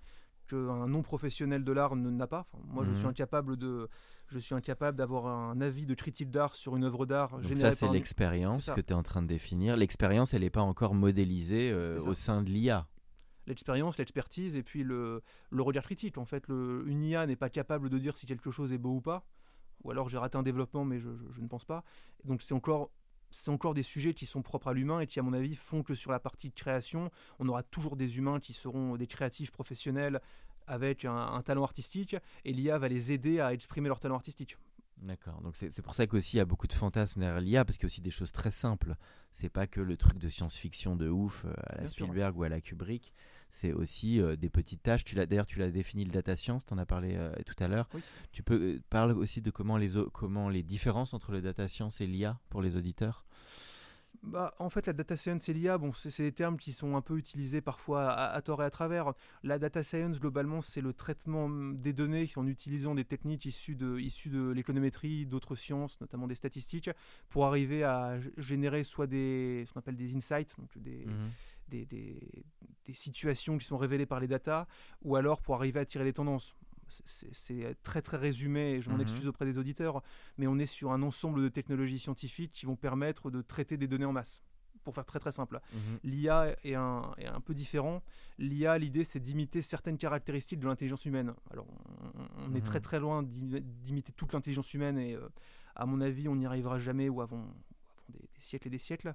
qu'un non professionnel de l'art n'a pas. moi, je suis mhm. incapable de, je suis incapable d'avoir un avis de critique d'art sur une œuvre d'art. Donc ça, c'est l'expérience que tu es en train de définir. L'expérience, elle n'est pas encore modélisée euh, au sein de l'IA. L'expérience, l'expertise et puis le, le regard critique. En fait, le, une IA n'est pas capable de dire si quelque chose est beau ou pas. Ou alors j'ai raté un développement, mais je, je, je ne pense pas. Donc c'est encore c'est encore des sujets qui sont propres à l'humain et qui, à mon avis, font que sur la partie de création, on aura toujours des humains qui seront des créatifs professionnels avec un, talent artistique et l'IA va les aider à exprimer leur talent artistique. D'accord, donc c'est pour ça qu'aussi il y a beaucoup de fantasmes derrière l'IA, parce qu'il y a aussi des choses très simples. C'est pas que le truc de science-fiction de ouf euh, à la Spielberg ou à la Kubrick, c'est aussi euh, des petites tâches. Tu d'ailleurs tu l'as défini le data science, tu en as parlé euh, tout à l'heure. Tu peux parler aussi de comment les comment les différences entre le data science et l'IA pour les auditeurs? Bah, en fait, la data science et l'IA, bon, c'est des termes qui sont un peu utilisés parfois à, tort et à travers. La data science, globalement, c'est le traitement hum, des données en utilisant des techniques issues de, issues de l'économétrie, d'autres sciences, notamment des statistiques, pour arriver à générer soit des, ce qu'on appelle des insights, donc des, mmh des, des, des, situations qui sont révélées par les datas, ou alors pour arriver à tirer des tendances c'est très très résumé et je m'en mhm. excuse auprès des auditeurs, mais on est sur un ensemble de technologies scientifiques qui vont permettre de traiter des données en masse. Pour faire très très simple, mhm. l'IA est un, est un, peu différent. L'IA, l'idée, c'est d'imiter certaines caractéristiques de l'intelligence humaine. Alors, on, est très mhm. très loin d'imiter toute l'intelligence humaine et, euh, à mon avis, on n'y arrivera jamais ou avant, des, des, siècles et des siècles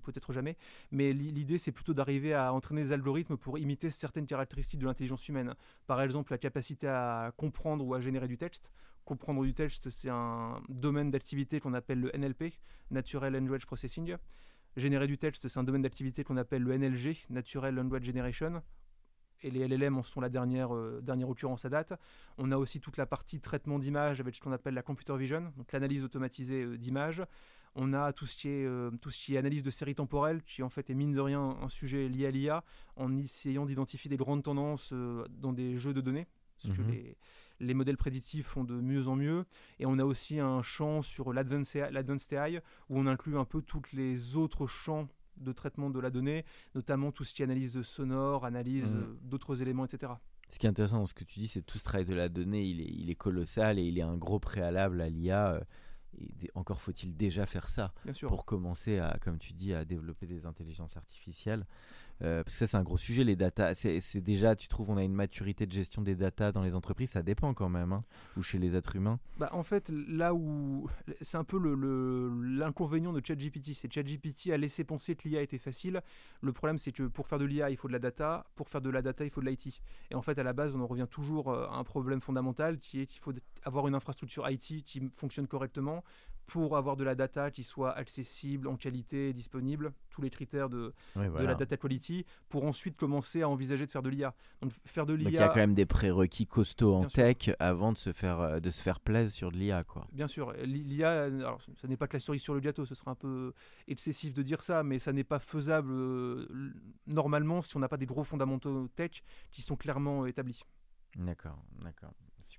peut-être jamais. Mais l'idée, c'est plutôt d'arriver à entraîner des algorithmes pour imiter certaines caractéristiques de l'intelligence humaine. Par exemple, la capacité à comprendre ou à générer du texte. Comprendre du texte, c'est un domaine d'activité qu'on appelle le NLP, Natural Language Processing. Générer du texte, c'est un domaine d'activité qu'on appelle le NLG, Natural Language Generation. Et les LLM en sont la dernière, euh, dernière occurrence à date. On a aussi toute la partie traitement d'image avec ce qu'on appelle la computer vision, donc l'analyse automatisée euh, d'images. On a tout ce, qui est, euh, tout ce qui est analyse de séries temporelles, qui en fait est mine de rien un sujet lié à l'IA, en essayant d'identifier des grandes tendances euh, dans des jeux de données, ce que mhm. les, modèles prédictifs font de mieux en mieux. Et on a aussi un champ sur l'Advanced AI, où on inclut un peu tous les autres champs de traitement de la donnée, notamment tout ce qui est analyse sonore, analyse mhm. euh, d'autres éléments, etc. Ce qui est intéressant dans ce que tu dis, c'est tout ce travail de la donnée, il est, il est colossal et il est un gros préalable à l'IA encore faut-il déjà faire ça pour commencer à, comme tu dis, à développer des intelligences artificielles. Euh, parce que ça, c'est un gros sujet, les data. C'est déjà, tu trouves, on a une maturité de gestion des data dans les entreprises, ça dépend quand même, hein, ou chez les êtres humains. Bah, en fait, là où c'est un peu l'inconvénient de ChatGPT, c'est ChatGPT a laissé penser que l'IA était facile. Le problème, c'est que pour faire de l'IA, il faut de la data. Pour faire de la data, il faut de l'IT. Et en fait, à la base, on en revient toujours euh, à un problème fondamental qui est qu'il faut avoir une infrastructure IT qui fonctionne correctement pour avoir de la data qui soit accessible, en qualité, disponible, tous les critères de, de la data quality, pour ensuite commencer à envisager de faire de l'IA. Donc faire de l'IA. il y a quand même des prérequis costauds en tech avant de se faire euh, de se faire plaisir sur de l'IA, quoi. Bien sûr, l'IA, alors ce n'est pas que la cerise sur le gâteau, ce serait un peu excessif de dire ça, mais ça n'est pas faisable euh, normalement si on n'a pas des gros fondamentaux tech qui sont clairement établis. D'accord, d'accord.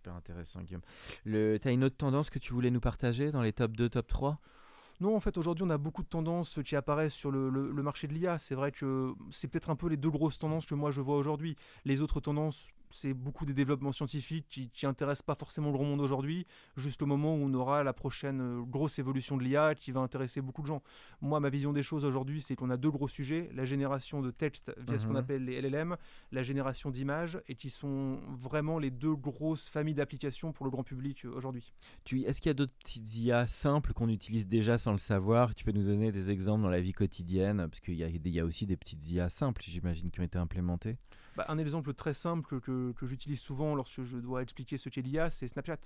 Super intéressant, Guillaume. Tu as une autre tendance que tu voulais nous partager dans les top 2, top 3 non, en fait, aujourd'hui, on a beaucoup de tendances qui apparaissent sur le marché de l'IA. C'est vrai que c'est peut-être un peu les deux grosses tendances que moi je vois aujourd'hui. Les autres tendances, c'est beaucoup des développements scientifiques qui, qui intéressent pas forcément le grand monde aujourd'hui, juste au moment où on aura la prochaine euh, grosse évolution de l'IA qui va intéresser beaucoup de gens. Moi, ma vision des choses aujourd'hui, c'est qu'on a deux gros sujets, la génération de texte via ce qu'on mhm. appelle les LLM, la génération d'images, et qui sont vraiment les deux grosses familles d'applications pour le grand public euh, aujourd'hui. Est-ce qu'il y a d'autres petites IA simples qu'on utilise déjà sans le savoir? Tu peux nous donner des exemples dans la vie quotidienne Parce qu'il y, y, a aussi des petites IA simples, j'imagine, qui ont été implémentées? Bah, un exemple très simple que, j'utilise souvent lorsque je dois expliquer ce qu'est l'IA, c'est Snapchat.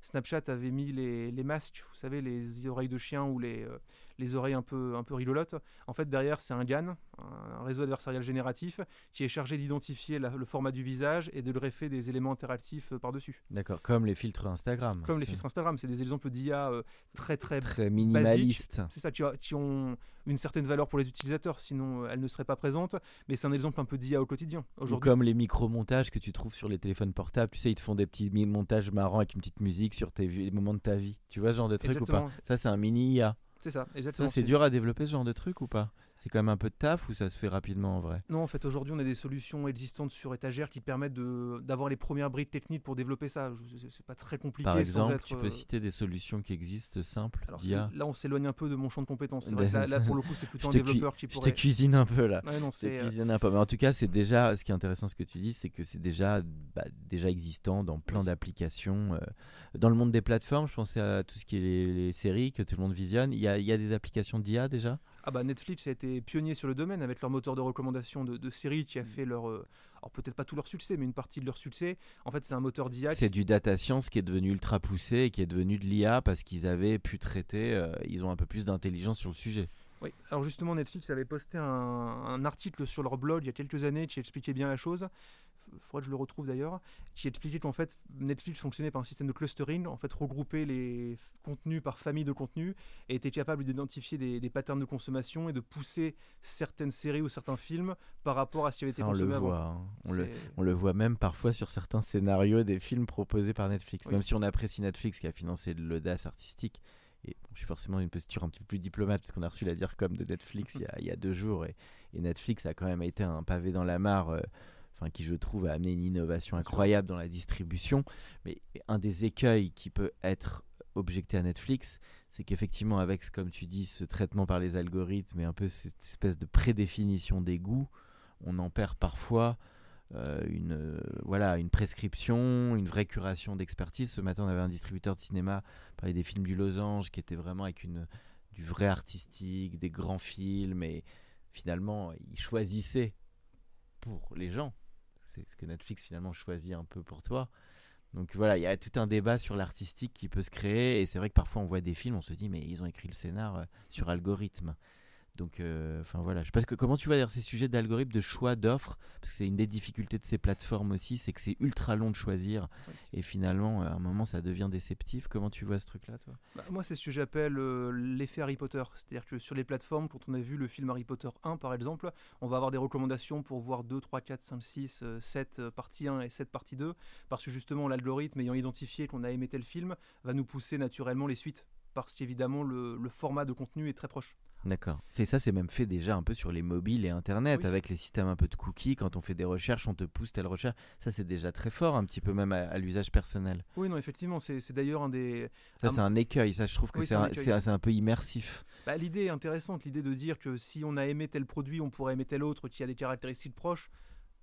Snapchat avait mis les, les, masques, vous savez, les oreilles de chien ou les, euh, les oreilles un peu, un peu rigolotes. En fait, derrière, c'est un GAN, un réseau adversarial génératif, qui est chargé d'identifier le format du visage et de greffer des éléments interactifs euh, par-dessus. D'accord, comme les filtres Instagram. Comme les filtres Instagram, c'est des exemples d'IA euh, très, très, très minimalistes. C'est ça, qui, qui, ont une certaine valeur pour les utilisateurs, sinon elles ne seraient pas présentes. Mais c'est un exemple un peu d'IA au quotidien. Ou comme les micro-montages que tu trouves sur les téléphones portables. Tu sais, ils te font des petits montages marrants avec une petite musique sur tes moments de ta vie. Tu vois ce genre de truc ou pas? Ça, c'est un mini IA. C'est ça, exactement. Ça, c'est dur à développer ce genre de truc ou pas? C'est quand même un peu de taf ou ça se fait rapidement en vrai? Non, en fait, aujourd'hui, on a des solutions existantes sur étagère qui permettent d'avoir les premières briques techniques pour développer ça. Je- c'est- pas très compliqué. Par sans exemple, être, tu peux euh, citer des solutions qui existent simples alors, d'IA Là, on s'éloigne un peu de mon champ de compétences. Vrai que là, là, pour le coup, c'est plutôt un Je développeur qui Je pourrait. te cuisine un peu là. Ouais, non, Je te euh, cuisine un peu. Mais en tout cas, c'est déjà ce qui est intéressant ce que tu dis, c'est que c'est déjà, bah, déjà existant dans plein Oui. d'applications. euh. Dans le monde des plateformes, je pensais à tout ce qui est les, les séries que tout le monde visionne. Il y a, il y a des applications d'IA déjà? Ah bah Netflix a été pionnier sur le domaine avec leur moteur de recommandation de, de séries qui a Mm. fait leur, euh, alors peut-être pas tout leur succès, mais une partie de leur succès. En fait, c'est un moteur d'IA. C'est du data science qui est devenu ultra poussé et qui est devenu de l'IA parce qu'ils avaient pu traiter, euh, ils ont un peu plus d'intelligence sur le sujet. Oui. Alors justement, Netflix avait posté un, un article sur leur blog il y a quelques années qui expliquait bien la chose. Faudrait que je le retrouve d'ailleurs. Qui expliquait qu'en fait, Netflix fonctionnait par un système de clustering, en fait, regrouper les contenus par famille de contenus et était capable d'identifier des, des patterns de consommation et de pousser certaines séries ou certains films par rapport à ce qui avait été Ça, on le consommé avant. voit. hein. On le, C'est- On le voit même parfois sur certains scénarios des films proposés par Netflix. Oui. Même si on apprécie Netflix qui a financé de l'audace artistique. Et bon, je suis forcément une posture un petit peu plus diplomate parce qu'on a reçu la DIRCOM de Netflix il, y a, il y a deux jours. Et, et Netflix a quand même été un pavé dans la mare. euh, Enfin, qui je trouve a amené une innovation incroyable dans la distribution. Mais un des écueils qui peut être objecté à Netflix, c'est qu'effectivement, avec, comme tu dis, ce traitement par les algorithmes et un peu cette espèce de prédéfinition des goûts, on en perd parfois euh, une, euh, voilà, une prescription, une vraie curation d'expertise. Ce matin, on avait un distributeur de cinéma parlait des films du Losange qui était vraiment avec une, du vrai artistique, des grands films et finalement, il choisissait pour les gens. C'est ce que Netflix finalement choisit un peu pour toi. Donc voilà, il y a tout un débat sur l'artistique qui peut se créer et c'est vrai que parfois on voit des films, on se dit mais ils ont écrit le scénar euh, sur algorithme. Donc, euh, enfin voilà, je ce que, comment tu vois d'ailleurs ces sujets d'algorithme, de choix d'offres, parce que c'est une des difficultés de ces plateformes aussi, c'est que c'est ultra long de choisir Oui. et finalement à un moment ça devient déceptif. Comment tu vois ce truc-là, toi? Bah, moi, c'est ce que j'appelle euh, l'effet Harry Potter. C'est-à-dire que sur les plateformes, quand on a vu le film Harry Potter 1, par exemple, on va avoir des recommandations pour voir 2, 3, 4, 5, 6, euh, 7 euh, partie 1 et 7 partie 2. Parce que justement, l'algorithme ayant identifié qu'on a aimé tel film va nous pousser naturellement les suites. Parce qu'évidemment, le, le format de contenu est très proche. D'accord. C'est ça, c'est même fait déjà un peu sur les mobiles et Internet, Oui. avec les systèmes un peu de cookies. Quand on fait des recherches, on te pousse telle recherche. Ça, c'est déjà très fort, un petit peu même à, à l'usage personnel. Oui, non, effectivement, c'est d'ailleurs un des. Ça, c'est un écueil. Ça, je trouve que Oui, un un, c'est un peu immersif. Bah, l'idée est intéressante, l'idée de dire que si on a aimé tel produit, on pourrait aimer tel autre qui a des caractéristiques proches.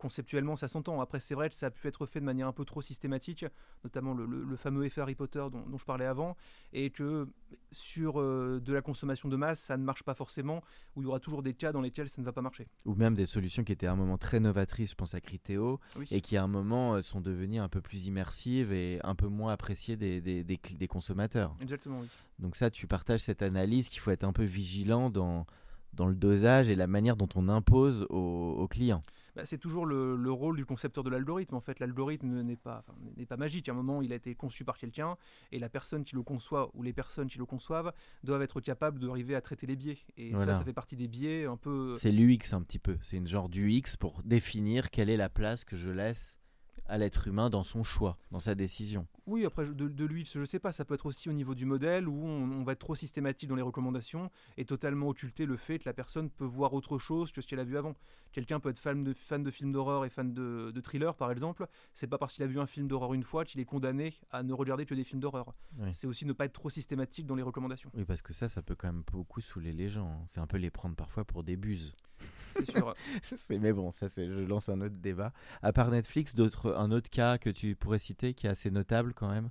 Conceptuellement, ça s'entend. Après, c'est vrai que ça a pu être fait de manière un peu trop systématique, notamment le, le- le fameux effet Harry Potter dont, dont je parlais avant, et que sur euh, de la consommation de masse, ça ne marche pas forcément, où il y aura toujours des cas dans lesquels ça ne va pas marcher. Ou même des solutions qui étaient à un moment très novatrices, je pense à Criteo, Oui. et qui à un moment euh, sont devenues un peu plus immersives et un peu moins appréciées des, des- des consommateurs. Exactement, oui. Donc ça, tu partages cette analyse qu'il faut être un peu vigilant dans, dans le dosage et la manière dont on impose aux, aux clients. Bah, c'est toujours le, le rôle du concepteur de l'algorithme. En fait, l'algorithme n'est pas, enfin, n'est pas magique. À un moment, il a été conçu par quelqu'un, et la personne qui le conçoit ou les personnes qui le conçoivent doivent être capables d'arriver à traiter les biais. Et Voilà. ça, ça fait partie des biais un peu. C'est l'UX un petit peu. C'est une genre d'UX pour définir quelle est la place que je laisse à l'être humain dans son choix, dans sa décision. Oui, après, de, de l'UX, je sais pas, ça peut être aussi au niveau du modèle où on, on va être trop systématique dans les recommandations et totalement occulter le fait que la personne peut voir autre chose que ce qu'elle a vu avant. Quelqu'un peut être fan de, fan de films d'horreur et fan de, de thriller, par exemple. C'est pas parce qu'il a vu un film d'horreur une fois qu'il est condamné à ne regarder que des films d'horreur. Oui. C'est aussi ne pas être trop systématique dans les recommandations. Oui, parce que ça, ça peut quand même beaucoup saouler les gens. hein. C'est un peu les prendre parfois pour des buses. C'est Mais bon, ça, c'est, je lance un autre débat. À part Netflix, d'autres, un autre cas que tu pourrais citer qui est assez notable quand même?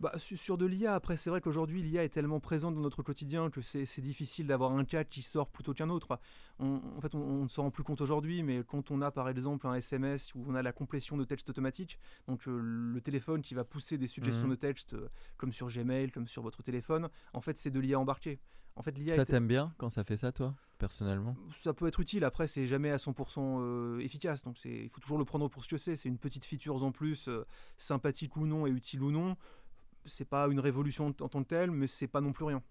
Bah, su- sur de l'IA, après, c'est vrai qu'aujourd'hui, l'IA est tellement présente dans notre quotidien que c'est difficile d'avoir un cas qui sort plutôt qu'un autre. On- en fait, on, ne s'en rend plus compte aujourd'hui, mais quand on a par exemple un SMS où on a la complétion de texte automatique, donc euh, le téléphone qui va pousser des suggestions Mhm. de texte, euh, comme sur Gmail, comme sur votre téléphone, en fait, c'est de l'IA embarquée. En fait, l'IA Ça t'aime bien quand ça fait ça, toi, personnellement? Ça peut être utile. Après, c'est jamais à 100% euh, efficace. Donc, c'est- il faut toujours le prendre pour ce que c'est. C'est une petite feature en plus, euh, sympathique ou non et utile ou non. C'est pas une révolution en tant que telle, mais c'est pas non plus rien.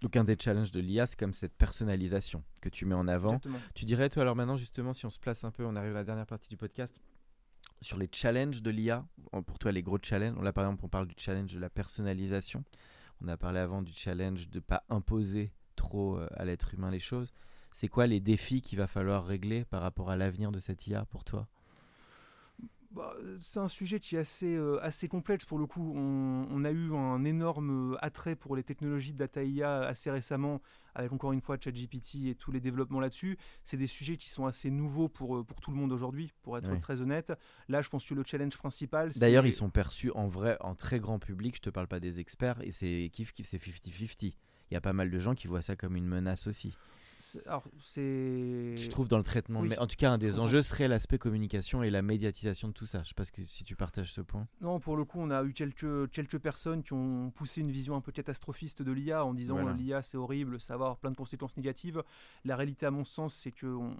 Donc un des challenges de l'IA, c'est comme cette personnalisation que tu mets en avant. Exactement. Tu dirais, toi, alors maintenant, justement, si on se place un peu, on arrive à la dernière partie du podcast, sur les challenges de l'IA, pour toi, les gros challenges. Là, par exemple, on parle du challenge de la personnalisation. On a parlé avant du challenge de ne pas imposer trop euh, à l'être humain les choses. C'est quoi les défis qu'il va falloir régler par rapport à l'avenir de cette IA pour toi? Bah, c'est un sujet qui est assez, euh, assez complexe pour le coup. On, a eu un énorme euh, attrait pour les technologies de data IA assez récemment, avec encore une fois ChatGPT et tous les développements là-dessus. C'est des sujets qui sont assez nouveaux pour, euh, pour tout le monde aujourd'hui, pour être très honnête. Là, je pense que le challenge principal. D'ailleurs, ils sont perçus en vrai, en très grand public. Je te parle pas des experts, et c'est kiff kiff, c'est 50-50 il y a pas mal de gens qui voient ça comme une menace aussi. Alors, c'est. Je trouve dans le traitement. Mais en tout cas, un des enjeux serait l'aspect communication et la médiatisation de tout ça. Je sais pas si tu partages ce point. Non, pour le coup, on a eu quelques, quelques personnes qui ont poussé une vision un peu catastrophiste de l'IA en disant que l'IA c'est horrible, ça va avoir plein de conséquences négatives. La réalité, à mon sens, c'est que on,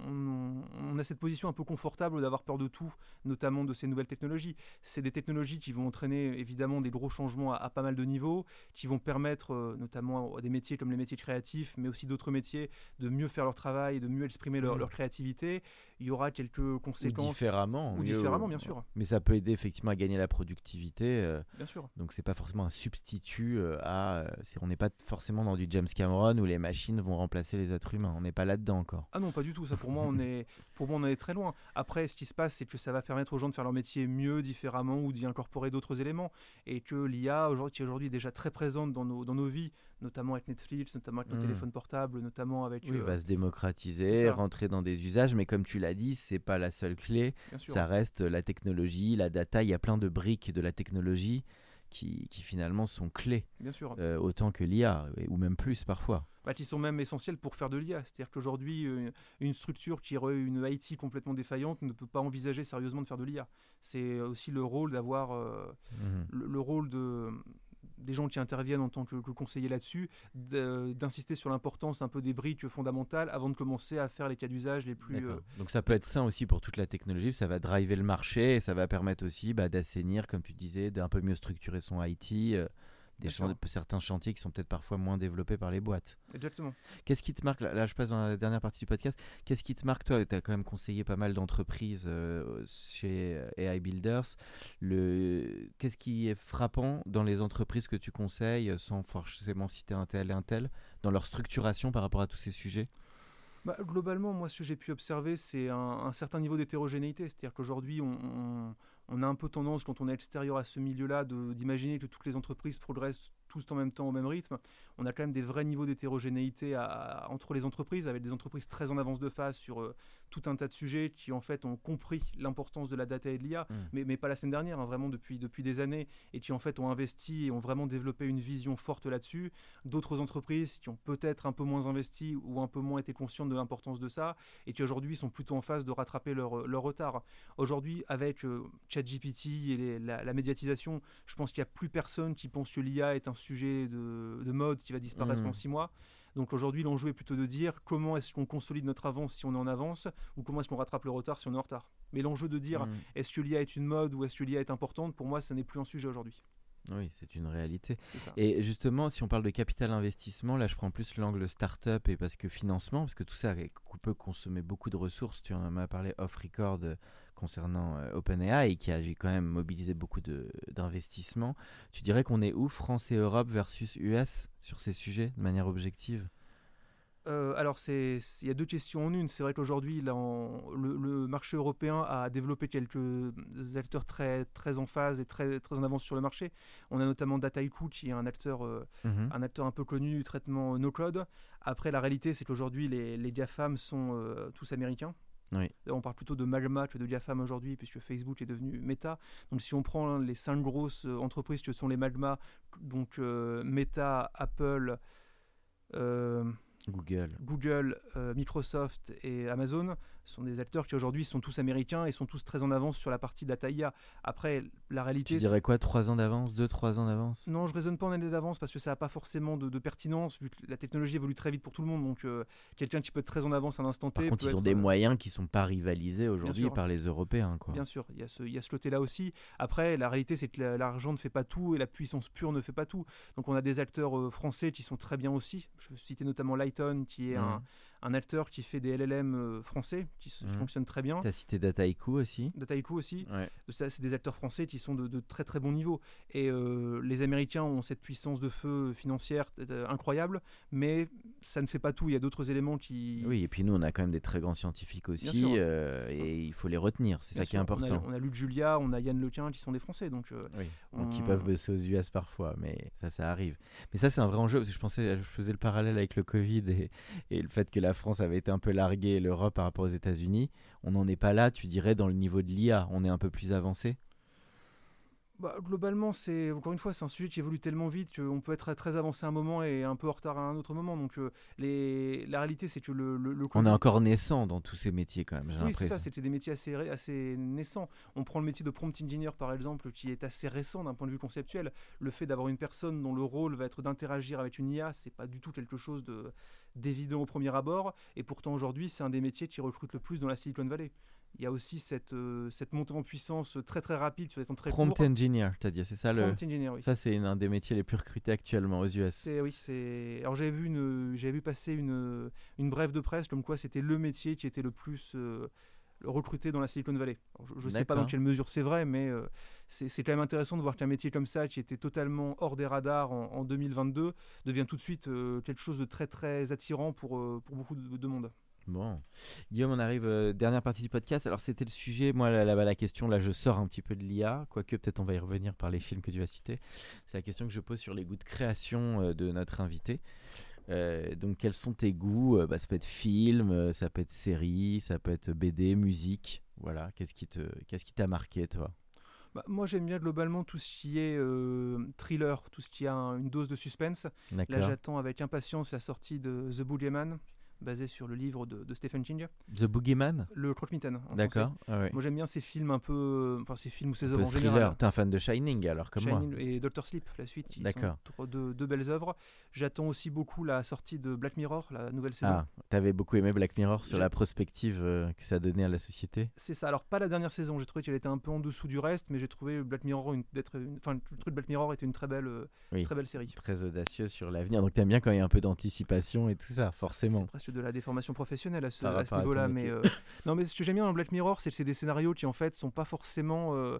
on, a cette position un peu confortable d'avoir peur de tout, notamment de ces nouvelles technologies. C'est des technologies qui vont entraîner évidemment des gros changements à, à pas mal de niveaux, qui vont permettre euh, notamment à des métiers comme les métiers créatifs, mais aussi d'autres métiers, de mieux faire leur travail, de mieux exprimer leur, mmh. créativité. Il y aura quelques conséquences. Ou différemment. Ou différemment, bien sûr. Mais ça peut aider effectivement à gagner la productivité. Euh, bien sûr. Donc c'est pas forcément un substitut euh, à. Euh, on n'est pas forcément dans du James Cameron où les machines vont remplacer les êtres humains. On n'est pas là-dedans encore. Ah non, pas du tout. Ça pour moi, on est, pour moi, on en est très loin. Après, ce qui se passe, c'est que ça va permettre aux gens de faire leur métier mieux, différemment, ou d'y incorporer d'autres éléments, et que l'IA, qui est aujourd'hui déjà très présente dans nos, dans nos vies, notamment avec Netflix, notamment avec nos hmm. téléphones portables, notamment avec. Oui, euh, va se démocratiser, rentrer dans des usages, mais comme tu l'as dit, c'est pas la seule clé. Ça reste la technologie, la data. Il y a plein de briques de la technologie qui, qui finalement sont clés. Bien sûr. Euh, autant que l'IA, ou même plus parfois. Bah, qui sont même essentiels pour faire de l'IA. C'est-à-dire qu'aujourd'hui, euh, une structure qui aurait une IT complètement défaillante ne peut pas envisager sérieusement de faire de l'IA. C'est aussi le rôle d'avoir mmh le, rôle de des gens qui interviennent en tant que, conseiller là-dessus, d'insister sur l'importance un peu des briques fondamentales avant de commencer à faire les cas d'usage les plus. Euh, Donc ça peut être sain aussi pour toute la technologie, ça va driver le marché et ça va permettre aussi bah, d'assainir, comme tu disais, d'un peu mieux structurer son IT. Euh, des certains chantiers qui sont peut-être parfois moins développés par les boîtes. Exactement. Qu'est-ce qui te marque, là, je passe dans la dernière partie du podcast, qu'est-ce qui te marque toi? Tu as quand même conseillé pas mal d'entreprises euh, chez AI Builders. Le... Qu'est-ce qui est frappant dans les entreprises que tu conseilles, sans forcément citer un tel et un tel, dans leur structuration par rapport à tous ces sujets? Bah, globalement, moi, ce que j'ai pu observer, c'est un, certain niveau d'hétérogénéité. C'est-à-dire qu'aujourd'hui, on, on a un peu tendance, quand on est extérieur à ce milieu-là, d'imaginer que toutes les entreprises progressent tous en même temps au même rythme. On a quand même des vrais niveaux d'hétérogénéité entre les entreprises, avec des entreprises très en avance de phase sur euh, tout un tas de sujets qui en fait ont compris l'importance de la data et de l'IA, mmh. mais, mais, pas la semaine dernière, hein, vraiment depuis, depuis des années, et qui en fait ont investi et ont vraiment développé une vision forte là-dessus. D'autres entreprises qui ont peut-être un peu moins investi ou un peu moins été conscientes de l'importance de ça, et qui aujourd'hui sont plutôt en phase de rattraper leur, leur retard. Aujourd'hui, avec euh, ChatGPT et la, la, médiatisation, je pense qu'il n'y a plus personne qui pense que l'IA est un sujet de, mode qui va disparaître mmh. en six mois. Donc aujourd'hui, l'enjeu est plutôt de dire comment est-ce qu'on consolide notre avance si on est en avance ou comment est-ce qu'on rattrape le retard si on est en retard. Mais l'enjeu de dire mmh. est-ce que l'IA est une mode ou est-ce que l'IA est importante, pour moi, ce n'est plus un sujet aujourd'hui. Oui, c'est une réalité. Et justement, si on parle de capital investissement, là je prends plus l'angle start-up et parce que financement, parce que tout ça peut consommer beaucoup de ressources. Tu en as parlé off-record concernant euh, OpenAI qui a quand même mobilisé beaucoup d'investissements. Tu dirais qu'on est où, France et Europe versus US sur ces sujets de manière objective? Euh, alors, il y a deux questions en une. C'est vrai qu'aujourd'hui, le, le, marché européen a développé quelques acteurs très, très en phase et très, très en avance sur le marché. On a notamment Dataiku, qui est un acteur, euh, mhm. un acteur un peu connu du traitement no-code. Après, la réalité, c'est qu'aujourd'hui, les, les GAFAM sont tous américains. On parle plutôt de Magma que de GAFAM aujourd'hui, puisque Facebook est devenu Meta. Donc si on prend les cinq grosses euh, entreprises que sont les Magma, donc euh, Meta, Apple, euh, Google, Google Microsoft et Amazon, sont des acteurs qui aujourd'hui sont tous américains et sont tous très en avance sur la partie data IA. Après, la réalité. Tu dirais quoi 3 ans d'avance 2-3 ans d'avance? Non, je raisonne pas en année d'avance parce que ça n'a pas forcément de, pertinence vu que la technologie évolue très vite pour tout le monde. Donc, euh, quelqu'un qui peut être très en avance à un instant T. Par contre, ils ont des euh, moyens qui sont pas rivalisés aujourd'hui par les Européens. Quoi. Bien sûr, il y a ce, il y a ce côté-là aussi. Après, la réalité, c'est que l'argent ne fait pas tout et la puissance pure ne fait pas tout. Donc, on a des acteurs euh, français qui sont très bien aussi. Je citer notamment Lighton, qui est un un acteur qui fait des LLM euh, français qui, mmh. fonctionnent très bien. Tu as cité Dataiku aussi. Dataiku aussi. Ça, c'est des acteurs français qui sont de, très très bon niveau. Et euh, les Américains ont cette puissance de feu financière euh, incroyable, mais ça ne fait pas tout. Il y a d'autres éléments qui. Oui, et puis nous, on a quand même des très grands scientifiques aussi, euh, et il faut les retenir. C'est ça qui est important. On a, Luc Julia, on a Yann Lequin qui sont des Français, donc. Euh, oui. Ils peuvent bosser aux US parfois, mais ça, ça arrive. Mais ça, c'est un vrai enjeu parce que je pensais, je faisais le parallèle avec le Covid et, et le fait que la France avait été un peu larguée, l'Europe par rapport aux États-Unis. On n'en est pas là, tu dirais, dans le niveau de l'IA. On est un peu plus avancé? Bah, globalement, c'est encore une fois, c'est un sujet qui évolue tellement vite qu'on peut être très avancé à un moment et un peu en retard à un autre moment. Donc, euh, les... la réalité, c'est que le, le, on est encore naissant dans tous ces métiers quand même. Oui, c'est ça. C'est des métiers assez assez naissants. On prend le métier de prompt engineer par exemple, qui est assez récent d'un point de vue conceptuel. Le fait d'avoir une personne dont le rôle va être d'interagir avec une IA, c'est pas du tout quelque chose de d'évident au premier abord. Et pourtant, aujourd'hui, c'est un des métiers qui recrute le plus dans la Silicon Valley il y a aussi cette, euh, cette montée en puissance très très rapide sur des temps très Prompt engineer, tu as dit, c'est ça le. Prompt engineer, oui. Ça, c'est un des métiers les plus recrutés actuellement aux US. C'est, oui, c'est. Alors j'avais vu, une, j'avais vu passer une, une brève de presse comme quoi c'était le métier qui était le plus euh, recruté dans la Silicon Valley. je ne sais pas dans quelle mesure c'est vrai, mais euh, c'est, c'est quand même intéressant de voir qu'un métier comme ça, qui était totalement hors des radars en, 2022, devient tout de suite quelque chose de très très attirant pour, pour beaucoup de monde. Bon. Guillaume, on arrive, euh, dernière partie du podcast. Alors, c'était le sujet, moi, la, la, la, question, là, je sors un petit peu de l'IA, quoique peut-être on va y revenir par les films que tu as cités. C'est la question que je pose sur les goûts de création euh, de notre invité. Euh, donc, quels sont tes goûts bah, Ça peut être film, ça peut être série, ça peut être BD, musique. Voilà, qu'est-ce qui te, qu'est-ce qui t'a marqué, toi? Bah, moi, j'aime bien globalement tout ce qui est thriller, tout ce qui a une dose de suspense. Là, j'attends avec impatience la sortie de The Boogeyman, basé sur le livre de, Stephen King. The Boogeyman Le Croque-Mitaine. D'accord. Ah Moi j'aime bien ces films un peu. Enfin, ces films ou ces œuvres en général. T'es un fan de Shining alors, comme Shining moi. Et Doctor Sleep, la suite, qui sont deux, belles œuvres. J'attends aussi beaucoup la sortie de Black Mirror, la nouvelle saison. Ah, t'avais beaucoup aimé Black Mirror sur la prospective euh, que ça donnait à la société C'est ça. Alors, pas la dernière saison, j'ai trouvé qu'elle était un peu en dessous du reste, mais j'ai trouvé Black Mirror une, d'être. Enfin, le truc de Black Mirror était une très belle, euh, très belle série. Très audacieux sur l'avenir. Donc, t'aimes bien quand il y a un peu d'anticipation et tout ça, forcément. C'est presque de la déformation professionnelle professionnel à ce, niveau-là. Mais euh, non, mais ce que j'aime bien dans Black Mirror, c'est que c'est des scénarios qui en fait sont pas forcément. Euh,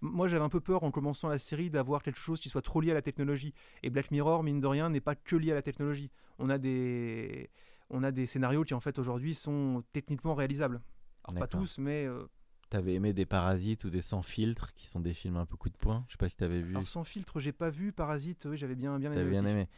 moi, j'avais un peu peur en commençant la série d'avoir quelque chose qui soit trop lié à la technologie. Et Black Mirror, mine de rien, n'est pas que lié à la technologie. On a des, on a des scénarios qui en fait aujourd'hui sont techniquement réalisables. Alors pas tous, mais euh, T'avais aimé des Parasites ou des Sans filtre, qui sont des films un peu coup de poing. Je sais pas si t'avais vu. Alors Sans filtre, j'ai pas vu. Parasite, oui, j'avais bien, bien aimé. bien aimé.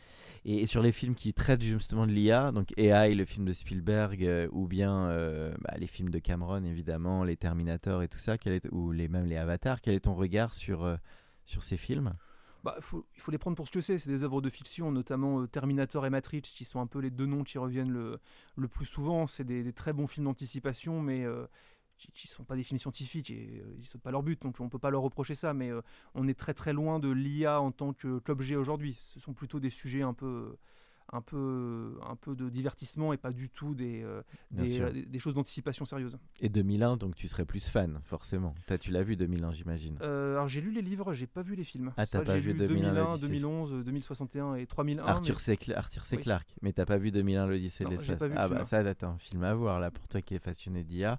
Et, sur les films qui traitent justement de l'IA, donc AI, le film de Spielberg, euh, ou bien euh, bah, les films de Cameron, évidemment, les Terminator et tout ça, quel est, ou les, même les Avatars, quel est ton regard sur, euh, sur ces films? Bah, il faut les prendre pour ce que c'est. C'est des œuvres de fiction, notamment Terminator et Matrix, qui sont un peu les deux noms qui reviennent le, le plus souvent. C'est des, des, très bons films d'anticipation, mais qui sont pas des films scientifiques et euh, ils sont pas leur but, donc on ne peut pas leur reprocher ça, mais euh, on est très très loin de l'IA en tant qu'objet aujourd'hui. Ce sont plutôt des sujets un peu un peu, un peu de divertissement et pas du tout des, euh, euh, des, choses d'anticipation sérieuses. Et 2001, donc tu serais plus fan, forcément. As, tu l'as vu 2001, j'imagine euh, Alors j'ai lu les livres, j'ai pas vu les films. Ah, t'as pas vu 2001, 2011, 2061 et 3001. Arthur C. Clarke, mais t'as pas vu 2001, l'Odyssée de l'espace. Ah, bah ça, t'as un film à voir là pour toi qui es passionné d'IA.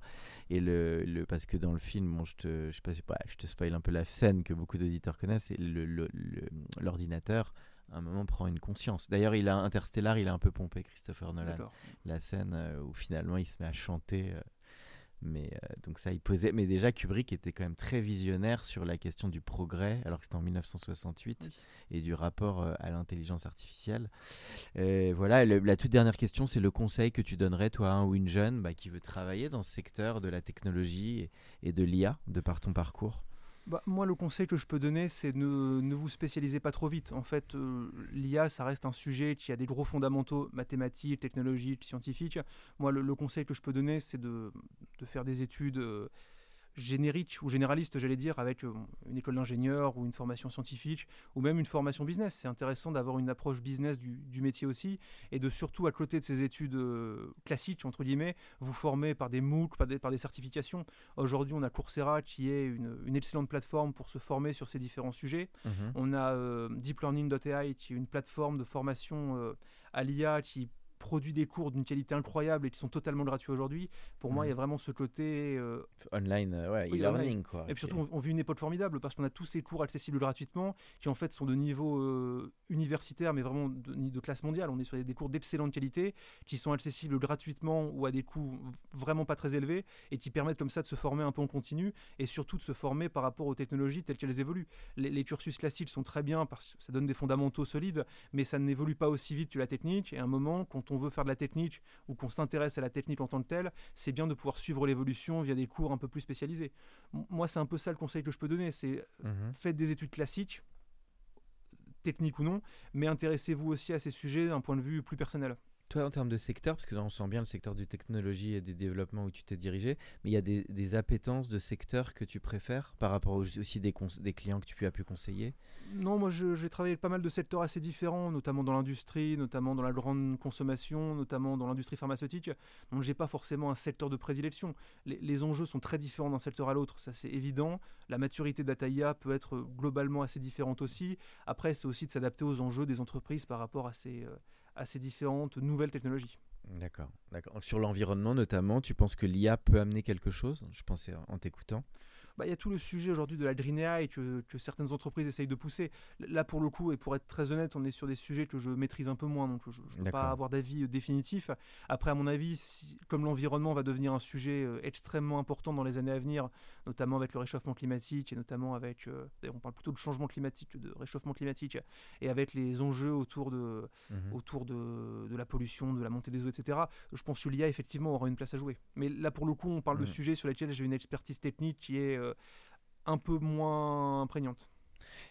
Et le, le, parce que dans le film, bon, je te, je sais pas, je te spoil un peu la scène que beaucoup d'auditeurs connaissent, et l'ordinateur un moment prend une conscience. D'ailleurs, il a Interstellar, il a un peu pompé Christopher Nolan. La scène euh, où finalement il se met à chanter. Euh, mais euh, donc ça, il posait. Mais déjà, Kubrick était quand même très visionnaire sur la question du progrès, alors que c'était en 1968, et du rapport à l'intelligence artificielle. voilà. la toute dernière question, c'est le conseil que tu donnerais, toi, un ou une jeune bah, qui veut travailler dans ce secteur de la technologie et de l'IA, de par ton parcours? Bah, moi, le conseil que je peux donner, c'est ne, ne vous spécialisez pas trop vite. En fait, euh, l'IA, ça reste un sujet qui a des gros fondamentaux mathématiques, technologiques, scientifiques. Moi, le, conseil que je peux donner, c'est de, de, faire des études. Euh, générique ou généraliste, j'allais dire, avec euh, une école d'ingénieur ou une formation scientifique ou même une formation business. C'est intéressant d'avoir une approche business du, métier aussi et de surtout, à côté de ces études euh, classiques, entre guillemets, vous former par des MOOC, par des, par des certifications. Aujourd'hui, on a Coursera qui est une, excellente plateforme pour se former sur ces différents sujets. Mhm. On a euh, deeplearning.ai qui est une plateforme de formation à l'IA qui produit des cours d'une qualité incroyable et qui sont totalement gratuits aujourd'hui. Pour moi, il y a Mhm. vraiment ce côté euh, Online, euh, ouais, Oui, e-learning quoi. Et puis surtout, on, on vit une époque formidable parce qu'on a tous ces cours accessibles gratuitement qui en fait sont de niveau euh, universitaire mais vraiment de, de classe mondiale. On est sur des, des cours d'excellente qualité qui sont accessibles gratuitement ou à des coûts vraiment pas très élevés et qui permettent comme ça de se former un peu en continu et surtout de se former par rapport aux technologies telles qu'elles évoluent. Les, les cursus classiques sont très bien parce que ça donne des fondamentaux solides mais ça n'évolue pas aussi vite que la technique et à un moment quand on veut faire de la technique ou qu'on s'intéresse à la technique en tant que telle, c'est bien de pouvoir suivre l'évolution via des cours un peu plus spécialisés. M- Moi, c'est un peu ça le conseil que je peux donner, c'est Mhm. faites des études classiques, techniques ou non, mais intéressez-vous aussi à ces sujets d'un point de vue plus personnel. Toi, en termes de secteur, parce que on sent bien le secteur du technologie et du développement où tu t'es dirigé, mais il y a des, des appétences de secteurs que tu préfères par rapport aussi des, des clients que tu as pu conseiller? Non, moi j'ai travaillé pas mal de secteurs assez différents, notamment dans l'industrie, notamment dans la grande consommation, notamment dans l'industrie pharmaceutique. Donc j'ai pas forcément un secteur de prédilection. Les, les enjeux sont très différents d'un secteur à l'autre, ça c'est évident. La maturité d'Ataïa peut être globalement assez différente aussi. Après, c'est aussi de s'adapter aux enjeux des entreprises par rapport à ces, euh, à ces différentes nouvelles technologies. D'accord, d'accord. Sur l'environnement notamment, tu penses que l'IA peut amener quelque chose? Je pensais en t'écoutant. Bah, il y a tout le sujet aujourd'hui de la green AI que, que certaines entreprises essayent de pousser. Là, pour le coup, et pour être très honnête, on est sur des sujets que je maîtrise un peu moins, donc je ne peux pas avoir d'avis euh, définitif. Après, à mon avis, si- comme l'environnement va devenir un sujet euh, extrêmement important dans les années à venir, notamment avec le réchauffement climatique et notamment avec, euh, d'ailleurs, on parle plutôt de changement climatique que de réchauffement climatique, et avec les enjeux autour de, Mhm. autour de, de la pollution, de la montée des eaux, etc. Je pense que l'IA, effectivement, aura une place à jouer. Mais là, pour le coup, on parle de Mhm. sujets sur lesquels j'ai une expertise technique qui est euh, un peu moins prégnante.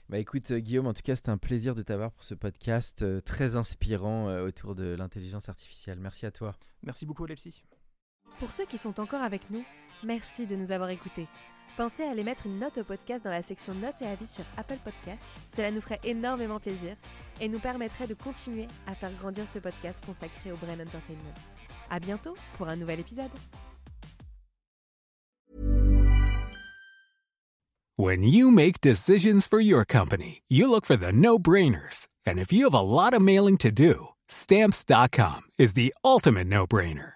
Bah écoute euh, Guillaume, en tout cas c'était un plaisir de t'avoir pour ce podcast euh, très inspirant euh, autour de l'intelligence artificielle. Merci à toi. Merci beaucoup, Alexis. Pour ceux qui sont encore avec nous, merci de nous avoir écoutés. Pensez à aller mettre une note au podcast dans la section notes et avis sur Apple Podcast. Cela nous ferait énormément plaisir et nous permettrait de continuer à faire grandir ce podcast consacré au Brain Entertainment. À bientôt pour un nouvel épisode. When you make decisions for your company, you look for the no brainers. And if you have a lot of mailing to do, stamps.com is the ultimate no brainer.